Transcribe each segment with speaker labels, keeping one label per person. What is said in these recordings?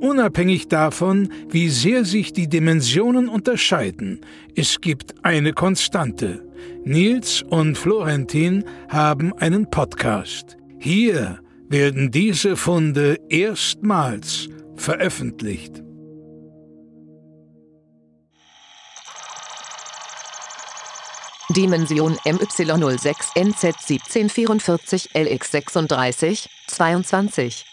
Speaker 1: Unabhängig davon, wie sehr sich die Dimensionen unterscheiden, es gibt eine Konstante. Nils und Florentin haben einen Podcast. Hier werden diese Funde erstmals veröffentlicht.
Speaker 2: Dimension MY06 NZ 1744 LX 36 22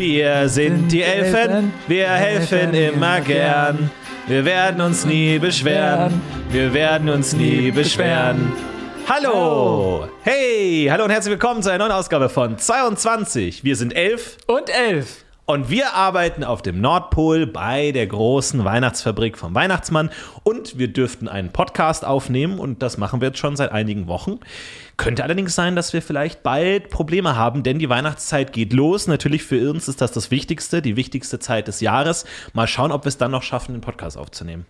Speaker 3: Wir sind die Elfen, wir helfen immer gern. Wir werden uns nie beschweren, wir werden uns nie beschweren. Hallo! Hey! Hallo und herzlich willkommen zu einer neuen Ausgabe von 22. Wir sind elf
Speaker 4: Und elf.
Speaker 3: und wir arbeiten auf dem Nordpol bei der großen Weihnachtsfabrik vom Weihnachtsmann und wir dürften einen Podcast aufnehmen und das machen wir jetzt schon seit einigen Wochen. Könnte allerdings sein, dass wir vielleicht bald Probleme haben, denn die Weihnachtszeit geht los. Natürlich für uns ist das das Wichtigste, die wichtigste Zeit des Jahres. Mal schauen, ob wir es dann noch schaffen, den Podcast aufzunehmen.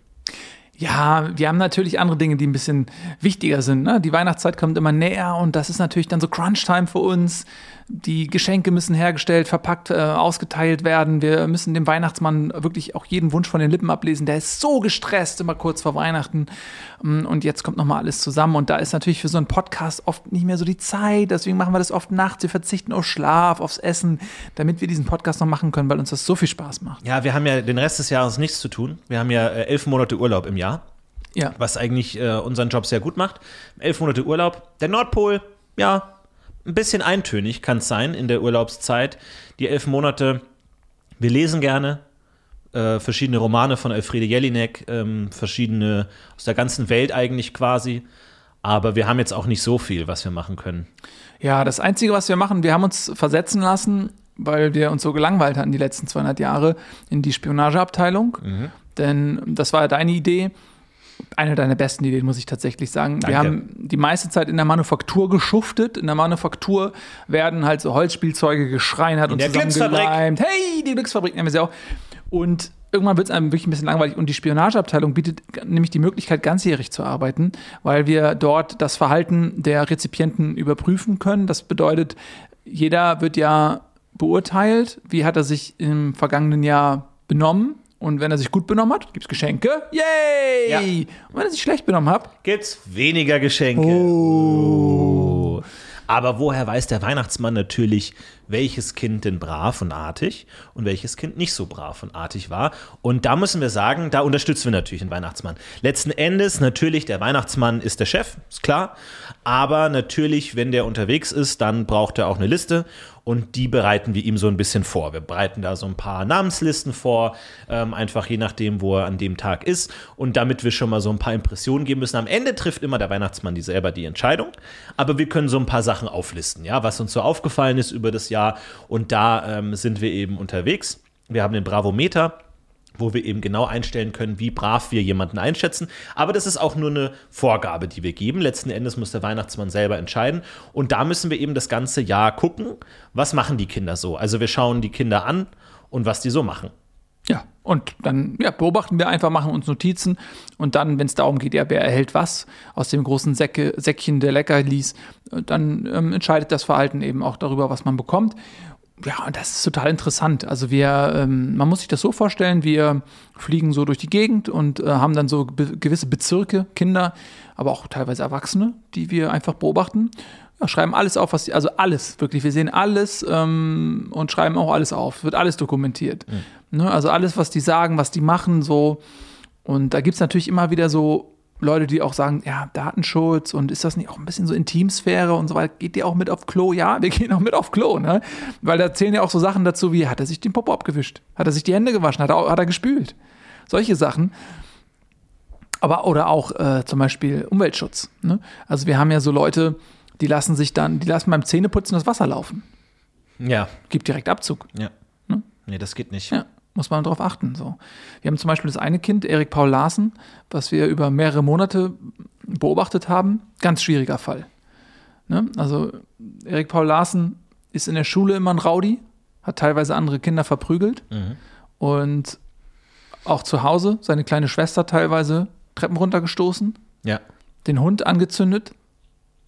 Speaker 4: Ja, wir haben natürlich andere Dinge, die ein bisschen wichtiger sind. Ne? Die Weihnachtszeit kommt immer näher und das ist natürlich dann so Crunch-Time für uns. Die Geschenke müssen hergestellt, verpackt, äh, ausgeteilt werden. Wir müssen dem Weihnachtsmann wirklich auch jeden Wunsch von den Lippen ablesen. Der ist so gestresst, immer kurz vor Weihnachten. Mm, Und jetzt kommt nochmal alles zusammen. Und da ist natürlich für so einen Podcast oft nicht mehr so die Zeit. Deswegen machen wir das oft nachts. Wir verzichten auf Schlaf, aufs Essen, damit wir diesen Podcast noch machen können, weil uns das so viel Spaß macht.
Speaker 3: Ja, wir haben ja den Rest des Jahres nichts zu tun. Wir haben ja äh, elf Monate Urlaub im Jahr.
Speaker 4: Ja.
Speaker 3: was eigentlich äh, unseren Job sehr gut macht. Elf Monate Urlaub. Der Nordpol, ja, ein bisschen eintönig kann es sein in der Urlaubszeit. Die elf Monate, wir lesen gerne äh, verschiedene Romane von Elfriede Jelinek, ähm, verschiedene aus der ganzen Welt eigentlich quasi. Aber wir haben jetzt auch nicht so viel, was wir machen können.
Speaker 4: Ja, das Einzige, was wir machen, wir haben uns versetzen lassen, weil wir uns so gelangweilt hatten die letzten 200 Jahre, in die Spionageabteilung. Denn das war ja deine Idee. Eine deiner besten Ideen, muss ich tatsächlich sagen.
Speaker 3: Danke.
Speaker 4: Wir haben die meiste Zeit in der Manufaktur geschuftet. In der Manufaktur werden halt so Holzspielzeuge geschreinert und
Speaker 3: der Glücksfabrik.
Speaker 4: zusammengeleimt. Hey, die Glücksfabrik nennen wir sie auch. Und irgendwann wird es einem wirklich ein bisschen langweilig. Und die Spionageabteilung bietet nämlich die Möglichkeit, ganzjährig zu arbeiten, weil wir dort das Verhalten der Rezipienten überprüfen können. Das bedeutet, jeder wird ja beurteilt, wie hat er sich im vergangenen Jahr benommen. Und wenn er sich gut benommen hat, gibt es Geschenke. Yay!
Speaker 3: Ja.
Speaker 4: Und wenn er sich schlecht benommen hat,
Speaker 3: Gibt's weniger Geschenke. Oh. Aber woher weiß der Weihnachtsmann natürlich, welches Kind denn brav und artig und welches Kind nicht so brav und artig war? Und da müssen wir sagen, da unterstützen wir natürlich den Weihnachtsmann. Letzten Endes natürlich, der Weihnachtsmann ist der Chef, ist klar. Aber natürlich, wenn der unterwegs ist, dann braucht er auch eine Liste und die bereiten wir ihm so ein bisschen vor. Wir bereiten da so ein paar Namenslisten vor, ähm, einfach je nachdem, wo er an dem Tag ist. Und damit wir schon mal so ein paar Impressionen geben müssen. Am Ende trifft immer der Weihnachtsmann die selber die Entscheidung. Aber wir können so ein paar Sachen auflisten, ja, was uns so aufgefallen ist über das Jahr. Und da ähm, sind wir eben unterwegs. Wir haben den Bravometer wo wir eben genau einstellen können, wie brav wir jemanden einschätzen. Aber das ist auch nur eine Vorgabe, die wir geben. Letzten Endes muss der Weihnachtsmann selber entscheiden. Und da müssen wir eben das ganze Jahr gucken, was machen die Kinder so. Also wir schauen die Kinder an und was die so machen.
Speaker 4: Ja, und dann ja, beobachten wir einfach, machen uns Notizen und dann, wenn es darum geht, ja, wer erhält was aus dem großen Säcke, Säckchen der Leckerlis, dann ähm, entscheidet das Verhalten eben auch darüber, was man bekommt. Ja, das ist total interessant. Also wir, ähm, man muss sich das so vorstellen, wir fliegen so durch die Gegend und äh, haben dann so be gewisse Bezirke, Kinder, aber auch teilweise Erwachsene, die wir einfach beobachten. Ja, schreiben alles auf, was die, also alles, wirklich. Wir sehen alles ähm, und schreiben auch alles auf. Wird alles dokumentiert. Ne? Also alles, was die sagen, was die machen, so. Und da gibt es natürlich immer wieder so Leute, die auch sagen, ja, Datenschutz und ist das nicht auch ein bisschen so Intimsphäre und so weiter? Geht ihr auch mit auf Klo? Ja, wir gehen auch mit auf Klo, ne? Weil da zählen ja auch so Sachen dazu wie, hat er sich den Popo abgewischt? Hat er sich die Hände gewaschen? Hat er, hat er gespült? Solche Sachen. Aber, oder auch äh, zum Beispiel Umweltschutz. Ne? Also wir haben ja so Leute, die lassen sich dann, die lassen beim Zähneputzen das Wasser laufen.
Speaker 3: Ja,
Speaker 4: Gibt direkt Abzug.
Speaker 3: ja.
Speaker 4: Ne?
Speaker 3: Nee, das geht nicht.
Speaker 4: Ja, muss man darauf achten. So. Wir haben zum Beispiel das eine Kind, Erik Paul Larsen, was wir über mehrere Monate beobachtet haben. Ganz schwieriger Fall. Ne? Also Erik Paul Larsen ist in der Schule immer ein Rowdy, hat teilweise andere Kinder verprügelt und auch zu Hause seine kleine Schwester teilweise Treppen runtergestoßen,
Speaker 3: Ja.
Speaker 4: den Hund angezündet.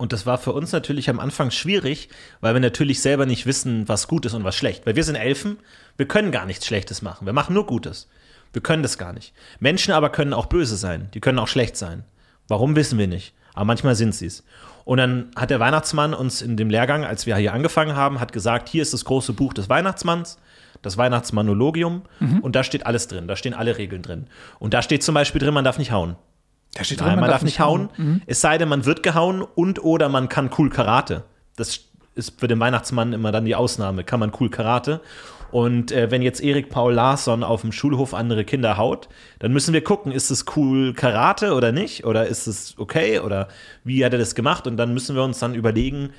Speaker 3: Und das war für uns natürlich am Anfang schwierig, weil wir natürlich selber nicht wissen, was gut ist und was schlecht. Weil wir sind Elfen, wir können gar nichts Schlechtes machen. Wir machen nur Gutes. Wir können das gar nicht. Menschen aber können auch böse sein. Die können auch schlecht sein. Warum wissen wir nicht. Aber manchmal sind sie es. Und dann hat der Weihnachtsmann uns in dem Lehrgang, als wir hier angefangen haben, hat gesagt, hier ist das große Buch des Weihnachtsmanns, das Weihnachtsmanologium. Und da steht alles drin. Da stehen alle Regeln drin. Und da steht zum Beispiel drin, man darf nicht hauen.
Speaker 4: Da steht
Speaker 3: Nein, man, darf nicht hauen. Es sei denn, man wird gehauen und oder man kann cool Karate. Das ist für den Weihnachtsmann immer dann die Ausnahme. Kann man cool Karate. Und äh, wenn jetzt Erik Paul Larsson auf dem Schulhof andere Kinder haut, dann müssen wir gucken, ist es cool Karate oder nicht? Oder ist es okay? Oder wie hat er das gemacht? Und dann müssen wir uns dann überlegen,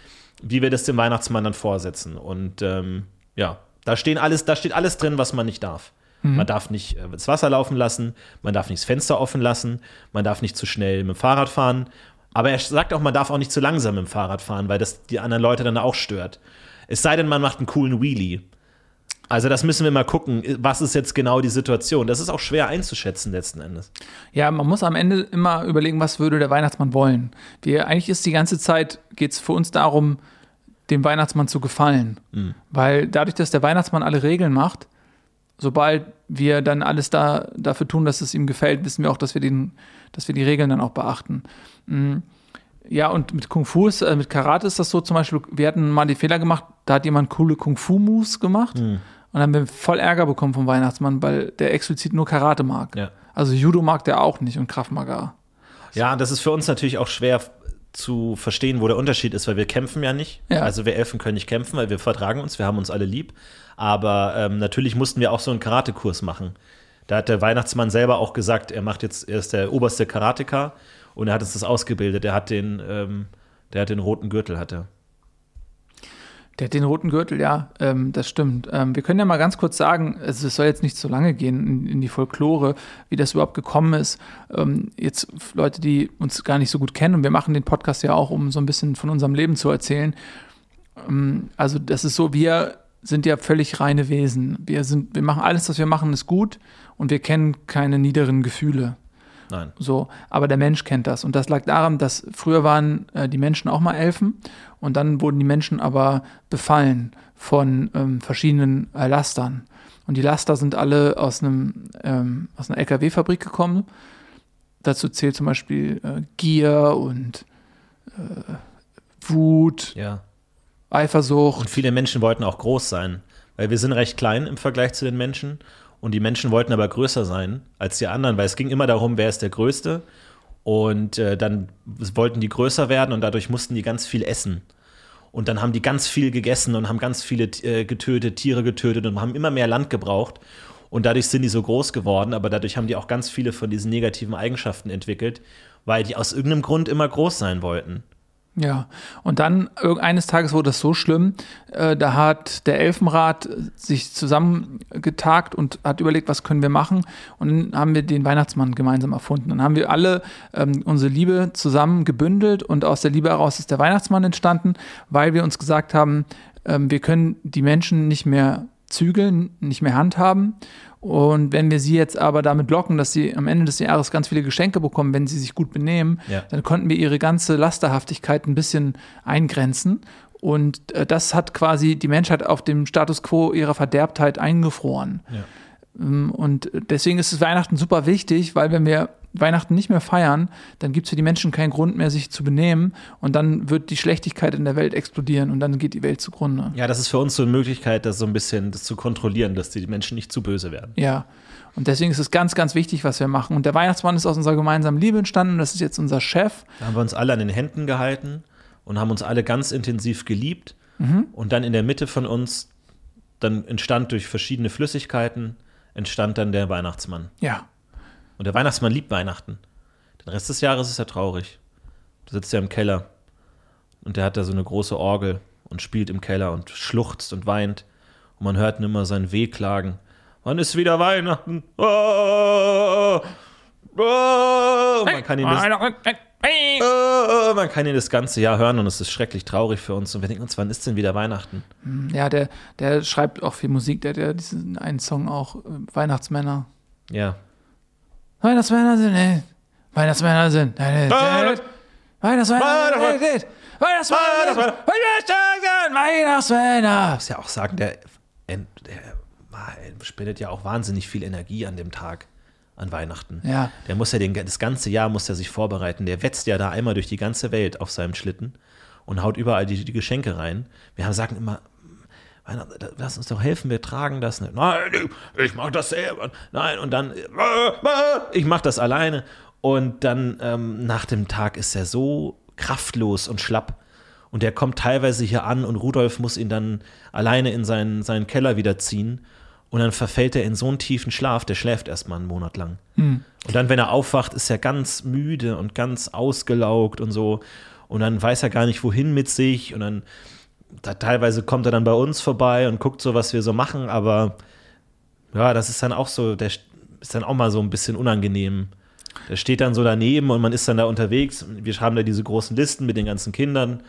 Speaker 3: wie wir das dem Weihnachtsmann dann vorsetzen. Und ähm, ja, da, stehen alles, da steht alles drin, was man nicht darf. Man darf nicht äh, das Wasser laufen lassen, man darf nicht das Fenster offen lassen, man darf nicht zu schnell mit dem Fahrrad fahren. Aber er sagt auch, man darf auch nicht zu langsam mit dem Fahrrad fahren, weil das die anderen Leute dann auch stört. Es sei denn, man macht einen coolen Wheelie. Also das müssen wir mal gucken, was ist jetzt genau die Situation. Das ist auch schwer einzuschätzen letzten Endes.
Speaker 4: Ja, man muss am Ende immer überlegen, was würde der Weihnachtsmann wollen. Wir, eigentlich ist die ganze Zeit, geht es für uns darum, dem Weihnachtsmann zu gefallen. Weil dadurch, dass der Weihnachtsmann alle Regeln macht, sobald wir dann alles da, dafür tun, dass es ihm gefällt, wissen wir auch, dass wir, den, dass wir die Regeln dann auch beachten. Mm. Ja, und mit Kung Fu ist, äh, mit Karate ist das so zum Beispiel, wir hatten mal die Fehler gemacht, da hat jemand coole Kung Fu-Moves gemacht und dann haben wir voll Ärger bekommen vom Weihnachtsmann, weil der explizit nur Karate mag.
Speaker 3: Ja.
Speaker 4: Also Judo mag der auch nicht und Krav Maga.
Speaker 3: Ja, das ist für uns natürlich auch schwer zu verstehen, wo der Unterschied ist, weil wir kämpfen ja nicht.
Speaker 4: Ja.
Speaker 3: Also wir Elfen können nicht kämpfen, weil wir vertragen uns, wir haben uns alle lieb. Aber ähm, natürlich mussten wir auch so einen Karatekurs machen. Da hat der Weihnachtsmann selber auch gesagt, er macht jetzt, er ist der oberste Karateka und er hat uns das ausgebildet. Er hat den, ähm, der hat den roten Gürtel, hat er.
Speaker 4: Der hat den roten Gürtel, ja, ähm, das stimmt. Ähm, wir können ja mal ganz kurz sagen, also es soll jetzt nicht so lange gehen in, in die Folklore, wie das überhaupt gekommen ist. Ähm, jetzt Leute, die uns gar nicht so gut kennen, und wir machen den Podcast ja auch, um so ein bisschen von unserem Leben zu erzählen. Ähm, also das ist so, wir sind ja völlig reine Wesen. Wir, sind, wir machen alles, was wir machen, ist gut und wir kennen keine niederen Gefühle.
Speaker 3: Nein.
Speaker 4: So, aber der Mensch kennt das. Und das lag daran, dass früher waren äh, die Menschen auch mal Elfen und dann wurden die Menschen aber befallen von ähm, verschiedenen äh, Lastern. Und die Laster sind alle aus einem ähm, aus einer LKW-Fabrik gekommen. Dazu zählt zum Beispiel äh, Gier und äh, Wut,
Speaker 3: Ja.
Speaker 4: Eifersucht.
Speaker 3: Und viele Menschen wollten auch groß sein, weil wir sind recht klein im Vergleich zu den Menschen. Und die Menschen wollten aber größer sein als die anderen, weil es ging immer darum, wer ist der Größte. Und äh, dann wollten die größer werden und dadurch mussten die ganz viel essen. Und dann haben die ganz viel gegessen und haben ganz viele äh, getötet, Tiere getötet und haben immer mehr Land gebraucht. Und dadurch sind die so groß geworden, aber dadurch haben die auch ganz viele von diesen negativen Eigenschaften entwickelt, weil die aus irgendeinem Grund immer groß sein wollten.
Speaker 4: Ja, und dann eines Tages wurde es so schlimm, äh, da hat der Elfenrat sich zusammengetagt und hat überlegt, was können wir machen. Und dann haben wir den Weihnachtsmann gemeinsam erfunden. Dann haben wir alle ähm, unsere Liebe zusammen gebündelt und aus der Liebe heraus ist der Weihnachtsmann entstanden, weil wir uns gesagt haben, ähm, wir können die Menschen nicht mehr zügeln, nicht mehr handhaben. Und wenn wir sie jetzt aber damit locken, dass sie am Ende des Jahres ganz viele Geschenke bekommen, wenn sie sich gut benehmen,
Speaker 3: Ja.
Speaker 4: dann konnten wir ihre ganze Lasterhaftigkeit ein bisschen eingrenzen. Und äh, das hat quasi die Menschheit auf dem Status quo ihrer Verderbtheit eingefroren. Ähm, Und deswegen ist es Weihnachten super wichtig, weil wenn wir Weihnachten nicht mehr feiern, dann gibt es für die Menschen keinen Grund mehr, sich zu benehmen. Und dann wird die Schlechtigkeit in der Welt explodieren und dann geht die Welt zugrunde.
Speaker 3: Ja, das ist für uns so eine Möglichkeit, das so ein bisschen das zu kontrollieren, dass die Menschen nicht zu böse werden.
Speaker 4: Ja. Und deswegen ist es ganz, ganz wichtig, was wir machen. Und der Weihnachtsmann ist aus unserer gemeinsamen Liebe entstanden. Das ist jetzt unser Chef.
Speaker 3: Da haben wir uns alle an den Händen gehalten und haben uns alle ganz intensiv geliebt. Und dann in der Mitte von uns, dann entstand durch verschiedene Flüssigkeiten, entstand dann der Weihnachtsmann.
Speaker 4: Ja.
Speaker 3: Und der Weihnachtsmann liebt Weihnachten. Den Rest des Jahres ist er traurig. Da sitzt er im Keller Und der hat da so eine große Orgel und spielt im Keller und schluchzt und weint. Und man hört nimmer sein Wehklagen. Wann ist wieder Weihnachten? Oh, oh, man kann ihn das, oh, man kann ihn das ganze Jahr hören und es ist schrecklich traurig für uns. Und wir denken uns, wann ist denn wieder Weihnachten?
Speaker 4: Ja, der, der schreibt auch viel Musik, der hat ja diesen einen Song auch, äh, Weihnachtsmänner.
Speaker 3: Ja.
Speaker 4: Weihnachtsmänner sind, äh, Weihnachtsmänner sind,
Speaker 3: Weihnachts-
Speaker 4: Weihnachtsmänner,
Speaker 3: Weihnachtsmänner.
Speaker 4: äh, Weihnachtsmänner, Weihnachtsmänner, Weihnachtsmänner.
Speaker 3: muss ja auch sagen, der, der spendet ja auch wahnsinnig viel Energie an dem Tag, an Weihnachten.
Speaker 4: Ja.
Speaker 3: Der muss ja den, das ganze Jahr muss er sich vorbereiten. Der wetzt ja da einmal durch die ganze Welt auf seinem Schlitten und haut überall die, die Geschenke rein. Wir haben, sagen immer, lass uns doch helfen, wir tragen das nicht. Nein, ich, mach das selber. Nein, und dann, äh, ich mach das alleine. Und dann ähm, nach dem Tag ist er so kraftlos und schlapp. Und der kommt teilweise hier an und Rudolf muss ihn dann alleine in seinen, seinen Keller wieder ziehen. Und dann verfällt er in so einen tiefen Schlaf, der schläft erstmal einen Monat lang. Und dann, wenn er aufwacht, ist er ganz müde und ganz ausgelaugt und so. Und dann weiß er gar nicht, wohin mit sich. Und dann, da, teilweise kommt er dann bei uns vorbei und guckt so, was wir so machen. Aber ja, das ist dann auch so, der ist dann auch mal so ein bisschen unangenehm. Der steht dann so daneben und man ist dann da unterwegs. Wir haben da diese großen Listen mit den ganzen Kindern.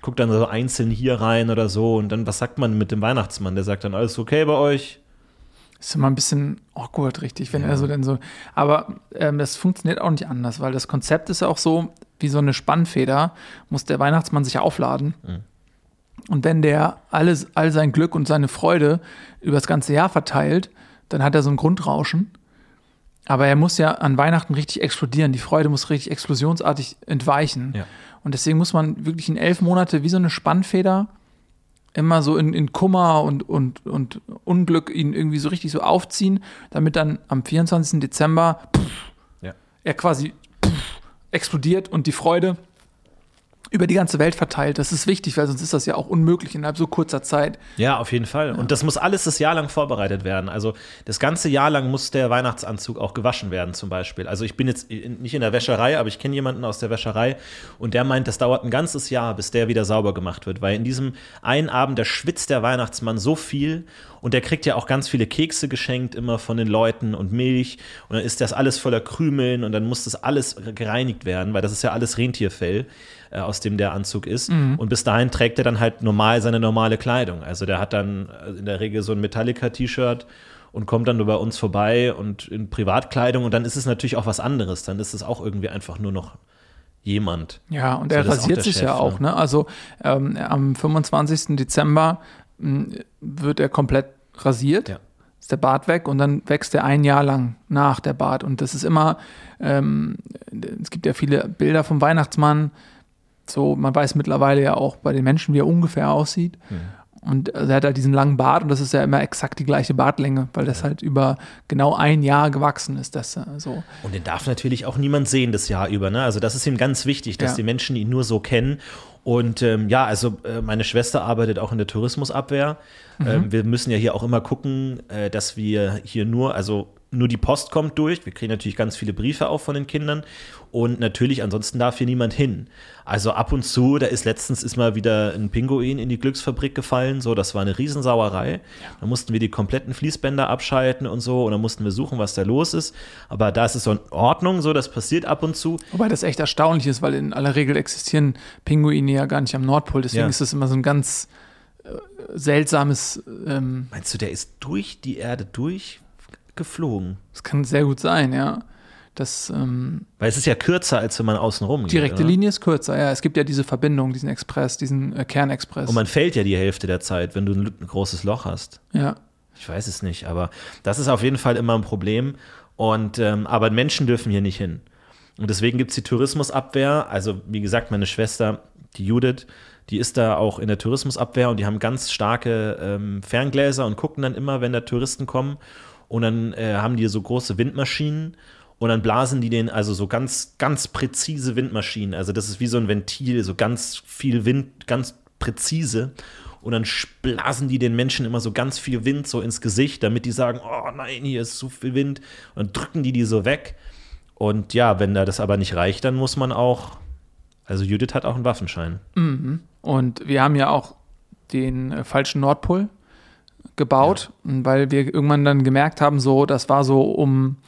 Speaker 3: Guckt dann so einzeln hier rein oder so. Und dann, was sagt man mit dem Weihnachtsmann? Der sagt dann, alles okay bei euch?
Speaker 4: Ist immer ein bisschen awkward, richtig, wenn er so denn so. Aber ähm, das funktioniert auch nicht anders, weil das Konzept ist ja auch so, wie so eine Spannfeder, muss der Weihnachtsmann sich ja aufladen. Und wenn der alles, all sein Glück und seine Freude über das ganze Jahr verteilt, dann hat er so ein Grundrauschen. Aber er muss ja an Weihnachten richtig explodieren. Die Freude muss richtig explosionsartig entweichen.
Speaker 3: Ja.
Speaker 4: Und deswegen muss man wirklich in elf Monate wie so eine Spannfeder immer so in, in Kummer und, und, und Unglück ihn irgendwie so richtig so aufziehen, damit dann am 24. Dezember pff,
Speaker 3: Ja.
Speaker 4: er quasi pff, explodiert und die Freude über die ganze Welt verteilt. Das ist wichtig, weil sonst ist das ja auch unmöglich innerhalb so kurzer Zeit.
Speaker 3: Ja, auf jeden Fall. Und das muss alles das Jahr lang vorbereitet werden. Also das ganze Jahr lang muss der Weihnachtsanzug auch gewaschen werden, zum Beispiel. Also ich bin jetzt nicht in der Wäscherei, aber ich kenne jemanden aus der Wäscherei und der meint, das dauert ein ganzes Jahr, bis der wieder sauber gemacht wird. Weil in diesem einen Abend, da schwitzt der Weihnachtsmann so viel und der kriegt ja auch ganz viele Kekse geschenkt, immer von den Leuten und Milch. Und dann ist das alles voller Krümeln und dann muss das alles gereinigt werden, weil das ist ja alles Rentierfell, äh, aus dem der Anzug ist. Und bis dahin trägt er dann halt normal seine normale Kleidung. Also der hat dann äh, in der Regel so ein Metallica-T-Shirt und kommt dann nur bei uns vorbei und in Privatkleidung und dann ist es natürlich auch was anderes. Dann ist es auch irgendwie einfach nur noch jemand.
Speaker 4: Ja, und
Speaker 3: So,
Speaker 4: er rasiert sich
Speaker 3: Chef,
Speaker 4: ja auch.
Speaker 3: ne?
Speaker 4: Ne? Also ähm, am 25. Dezember mh, wird er komplett rasiert.
Speaker 3: Ja.
Speaker 4: Ist der Bart weg und dann wächst er ein Jahr lang nach der Bart. Und das ist immer, ähm, es gibt ja viele Bilder vom Weihnachtsmann. So, man weiß mittlerweile ja auch bei den Menschen, wie er ungefähr aussieht. Und äh, er hat halt diesen langen Bart und das ist ja immer exakt die gleiche Bartlänge, weil das halt über genau ein Jahr gewachsen ist. Das, äh, so.
Speaker 3: Und den darf natürlich auch niemand sehen das Jahr über. Ne? Also das ist ihm ganz wichtig, dass
Speaker 4: Ja.
Speaker 3: die Menschen ihn nur so kennen. Und ähm, ja, also äh, meine Schwester arbeitet auch in der Tourismusabwehr. Ähm, wir müssen ja hier auch immer gucken, äh, dass wir hier nur, also nur die Post kommt durch. Wir kriegen natürlich ganz viele Briefe auch von den Kindern. Und natürlich, ansonsten darf hier niemand hin. Also ab und zu, da ist letztens ist mal wieder ein Pinguin in die Glücksfabrik gefallen. So, das war eine Riesensauerei. Da mussten wir die kompletten Fließbänder abschalten und so. Und dann mussten wir suchen, was da los ist. Aber da ist es so in Ordnung, so, das passiert ab und zu.
Speaker 4: Wobei das echt erstaunlich ist, weil in aller Regel existieren Pinguine ja gar nicht am Nordpol. Deswegen
Speaker 3: Ja.
Speaker 4: ist das immer so ein ganz äh, seltsames, ähm,
Speaker 3: Meinst du, der ist durch die Erde durchgeflogen?
Speaker 4: das kann sehr gut sein, ja. Das ähm,
Speaker 3: Weil es ist ja kürzer, als wenn man außen rum geht.
Speaker 4: direkte
Speaker 3: oder?
Speaker 4: Linie ist kürzer, ja. Es gibt ja diese Verbindung, diesen Express, diesen äh, Kernexpress.
Speaker 3: Und man fällt ja die Hälfte der Zeit, wenn du ein, ein großes Loch hast.
Speaker 4: ja.
Speaker 3: Ich weiß es nicht, aber das ist auf jeden Fall immer ein Problem. Und ähm, aber Menschen dürfen hier nicht hin. Und deswegen gibt es die Tourismusabwehr. Also, wie gesagt, meine Schwester, die Judith, die ist da auch in der Tourismusabwehr und die haben ganz starke ähm, Ferngläser und gucken dann immer, wenn da Touristen kommen. Und dann äh, haben die so große Windmaschinen und dann blasen die den, also so ganz, ganz präzise Windmaschinen. Also, das ist wie so ein Ventil, so ganz viel Wind, ganz präzise. Und dann blasen die den Menschen immer so ganz viel Wind so ins Gesicht, damit die sagen, oh nein, hier ist zu viel Wind. Und dann drücken die die so weg. Und ja, wenn da das aber nicht reicht, dann muss man auch Also Judith hat auch einen Waffenschein.
Speaker 4: Und wir haben ja auch den äh, falschen Nordpol gebaut, weil wir irgendwann dann gemerkt haben, so, das war so um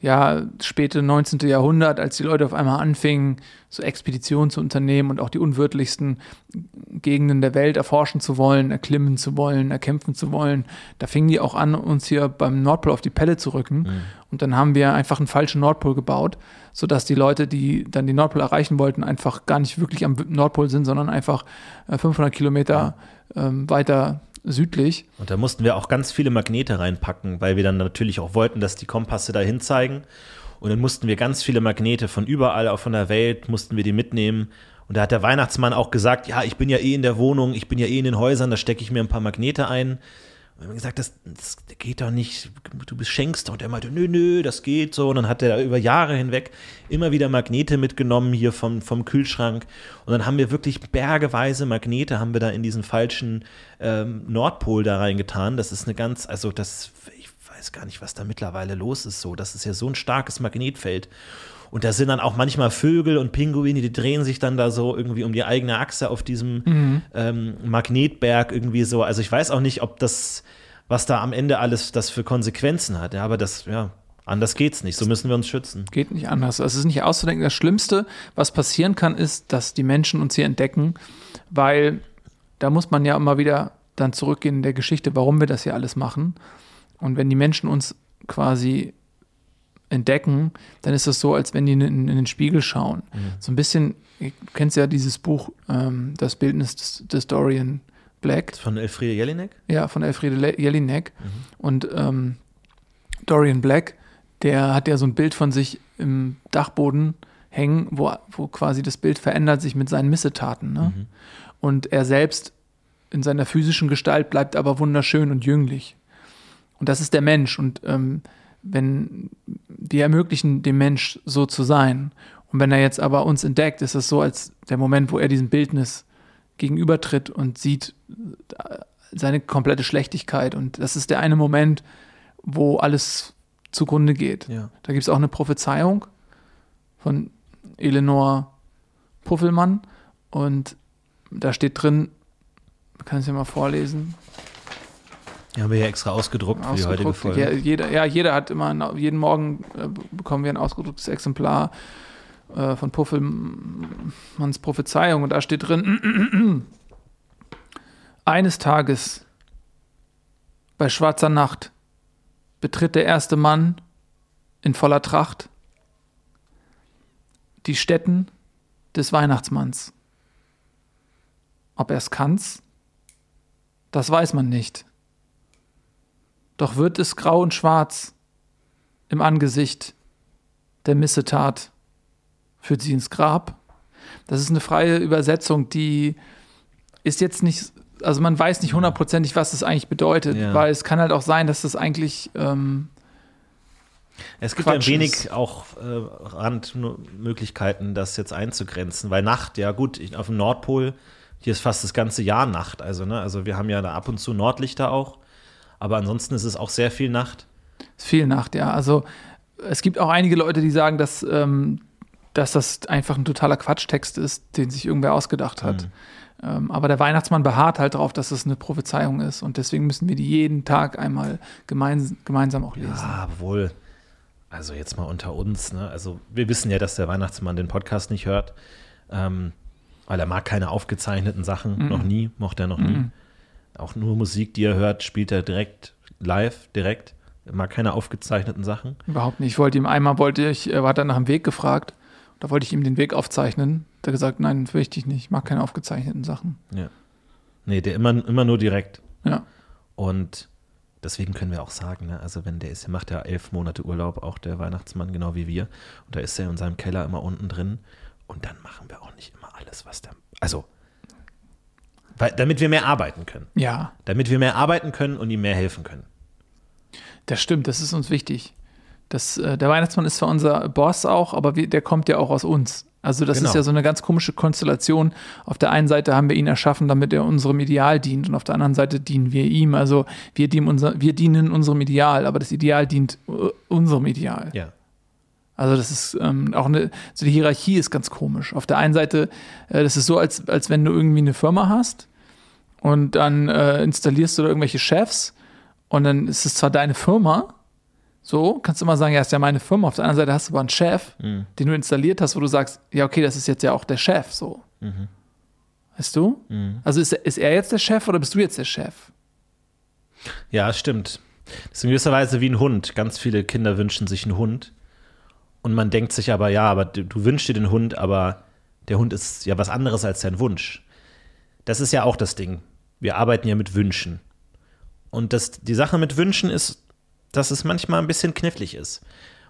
Speaker 4: ja, späte 19. Jahrhundert, als die Leute auf einmal anfingen, so Expeditionen zu unternehmen und auch die unwirtlichsten Gegenden der Welt erforschen zu wollen, erklimmen zu wollen, erkämpfen zu wollen. Da fingen die auch an, uns hier beim Nordpol auf die Pelle zu rücken. Und dann haben wir einfach einen falschen Nordpol gebaut, sodass die Leute, die dann den Nordpol erreichen wollten, einfach gar nicht wirklich am Nordpol sind, sondern einfach äh, 500 Kilometer ähm, weiter südlich.
Speaker 3: Und da mussten wir auch ganz viele Magnete reinpacken, weil wir dann natürlich auch wollten, dass die Kompasse dahin zeigen. Und dann mussten wir ganz viele Magnete von überall auch von der Welt, mussten wir die mitnehmen. Und da hat der Weihnachtsmann auch gesagt, ja, ich bin ja eh in der Wohnung, ich bin ja eh in den Häusern, da stecke ich mir ein paar Magnete ein. Und haben gesagt, das, das geht doch nicht, du schenkst. Und er meinte, nö, nö, das geht so. Und dann hat er über Jahre hinweg immer wieder Magnete mitgenommen hier vom, vom Kühlschrank. Und dann haben wir wirklich bergeweise Magnete, haben wir da in diesen falschen ähm, Nordpol da reingetan. Das ist eine ganz, also das, ich weiß gar nicht, was da mittlerweile los ist so. Das ist ja so ein starkes Magnetfeld. Und da sind dann auch manchmal Vögel und Pinguine, die drehen sich dann da so irgendwie um die eigene Achse auf diesem ähm, Magnetberg irgendwie so. Also ich weiß auch nicht, ob das, was da am Ende alles das für Konsequenzen hat. Ja, aber das, ja, anders geht's nicht. So müssen wir uns schützen.
Speaker 4: Geht nicht anders. Es ist nicht auszudenken. Das Schlimmste, was passieren kann, ist, dass die Menschen uns hier entdecken, weil da muss man ja immer wieder dann zurückgehen in der Geschichte, warum wir das hier alles machen. Und wenn die Menschen uns quasi entdecken, dann ist das so, als wenn die in, in den Spiegel schauen. So ein bisschen, du kennst ja dieses Buch, ähm, das Bildnis des, des Dorian Black.
Speaker 3: Von Elfriede Jelinek?
Speaker 4: Ja, von Elfriede Jelinek. Und ähm, Dorian Black, der hat ja so ein Bild von sich im Dachboden hängen, wo, wo quasi das Bild verändert sich mit seinen Missetaten. Ne? Und er selbst in seiner physischen Gestalt bleibt aber wunderschön und jünglich. Und das ist der Mensch. Und ähm, wenn wir ermöglichen dem Mensch so zu sein. Und wenn er jetzt aber uns entdeckt, ist es so, als der Moment, wo er diesem Bildnis gegenübertritt und sieht äh, seine komplette Schlechtigkeit. Und das ist der eine Moment, wo alles zugrunde geht.
Speaker 3: Ja.
Speaker 4: Da gibt es auch eine Prophezeiung von Eleanor Puffelmann. Und da steht drin, kann es ja mal vorlesen.
Speaker 3: Die haben wir ja extra ausgedruckt, für die heutige
Speaker 4: Ausgedruckt.
Speaker 3: Folge.
Speaker 4: Ja, jeder, ja, jeder hat immer, jeden Morgen äh, bekommen wir ein ausgedrucktes Exemplar äh, von Puffelmanns Prophezeiung und da steht drin, eines Tages bei schwarzer Nacht betritt der erste Mann in voller Tracht die Stätten des Weihnachtsmanns. Ob er es kann's? Das weiß man nicht. Doch wird es grau und schwarz im Angesicht der Missetat, führt sie ins Grab. Das ist eine freie Übersetzung, die ist jetzt nicht, also man weiß nicht hundertprozentig, was das eigentlich bedeutet,
Speaker 3: Ja.
Speaker 4: weil es kann halt auch sein, dass das eigentlich, ähm,
Speaker 3: Es gibt
Speaker 4: Quatsch
Speaker 3: ein wenig
Speaker 4: ist.
Speaker 3: auch äh, Randmöglichkeiten, das jetzt einzugrenzen, weil Nacht, ja gut, auf dem Nordpol, hier ist fast das ganze Jahr Nacht, also ne, also wir haben ja da ab und zu Nordlichter auch, aber ansonsten ist es auch sehr viel Nacht.
Speaker 4: ist viel Nacht, ja. Also es gibt auch einige Leute, die sagen, dass, ähm, dass das einfach ein totaler Quatschtext ist, den sich irgendwer ausgedacht hat. Ähm, aber der Weihnachtsmann beharrt halt darauf, dass es eine Prophezeiung ist und deswegen müssen wir die jeden Tag einmal gemein, gemeinsam auch lesen.
Speaker 3: Ah, obwohl, also jetzt mal unter uns, ne? Also wir wissen ja, dass der Weihnachtsmann den Podcast nicht hört, ähm, weil er mag keine aufgezeichneten Sachen, noch nie, mochte er noch nie. Auch nur Musik, die er hört, spielt er direkt live, direkt. Er mag keine aufgezeichneten Sachen.
Speaker 4: Überhaupt nicht. Ich wollte ihm einmal, wollte ich, er hat dann nach dem Weg gefragt. Da wollte ich ihm den Weg aufzeichnen. Da gesagt, nein, fürchte ich nicht. Ich mag keine aufgezeichneten Sachen.
Speaker 3: Ja. Nee, der immer, immer nur direkt.
Speaker 4: Ja.
Speaker 3: Und deswegen können wir auch sagen, ne, also wenn der ist, der macht ja elf Monate Urlaub, auch der Weihnachtsmann, genau wie wir. Und da ist er in seinem Keller immer unten drin. Und dann machen wir auch nicht immer alles, was der. Also, weil, damit wir mehr arbeiten können.
Speaker 4: Ja,
Speaker 3: Damit wir mehr arbeiten können und ihm mehr helfen können.
Speaker 4: das stimmt. Das ist uns wichtig. Das, äh, der Weihnachtsmann ist zwar unser Boss auch, aber wir, der kommt ja auch aus uns. Also das
Speaker 3: Genau.
Speaker 4: ist ja so eine ganz komische Konstellation. Auf der einen Seite haben wir ihn erschaffen, damit er unserem Ideal dient und auf der anderen Seite dienen wir ihm. Also wir dienen, unser, wir dienen unserem Ideal, aber das Ideal dient äh, unserem Ideal.
Speaker 3: Ja.
Speaker 4: Also das ist ähm, auch eine, so die Hierarchie ist ganz komisch. Auf der einen Seite, äh, das ist so, als, als wenn du irgendwie eine Firma hast und dann äh, installierst du da irgendwelche Chefs und dann ist es zwar deine Firma, so, kannst du immer sagen, ja, ist ja meine Firma. Auf der anderen Seite hast du aber einen Chef,
Speaker 3: Mhm.
Speaker 4: den du installiert hast, wo du sagst, ja, okay, das ist jetzt ja auch der Chef, so.
Speaker 3: Mhm.
Speaker 4: Weißt du? Also ist, ist er jetzt der Chef oder bist du jetzt der Chef?
Speaker 3: Ja, stimmt. Das ist in gewisser Weise wie ein Hund. Ganz viele Kinder wünschen sich einen Hund. Und man denkt sich aber, ja, aber du, du wünschst dir den Hund, aber der Hund ist ja was anderes als dein Wunsch. Das ist ja auch das Ding. Wir arbeiten ja mit Wünschen. Und das, die Sache mit Wünschen ist, dass es manchmal ein bisschen knifflig ist.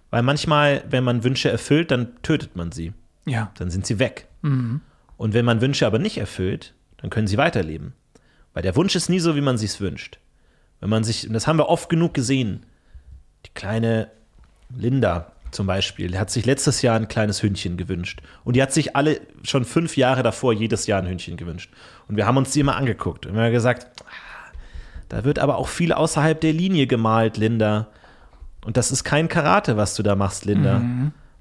Speaker 3: Weil manchmal, wenn man Wünsche erfüllt, dann tötet man sie.
Speaker 4: Ja.
Speaker 3: Dann sind sie weg. Und wenn man Wünsche aber nicht erfüllt, dann können sie weiterleben. Weil der Wunsch ist nie so, wie man sich's wünscht. Wenn man sich, und das haben wir oft genug gesehen, die kleine Linda zum Beispiel, hat sich letztes Jahr ein kleines Hündchen gewünscht. Und die hat sich alle schon fünf Jahre davor jedes Jahr ein Hündchen gewünscht. Und wir haben uns die immer angeguckt und wir haben gesagt, ah, da wird aber auch viel außerhalb der Linie gemalt, Linda. Und das ist kein Karate, was du da machst, Linda.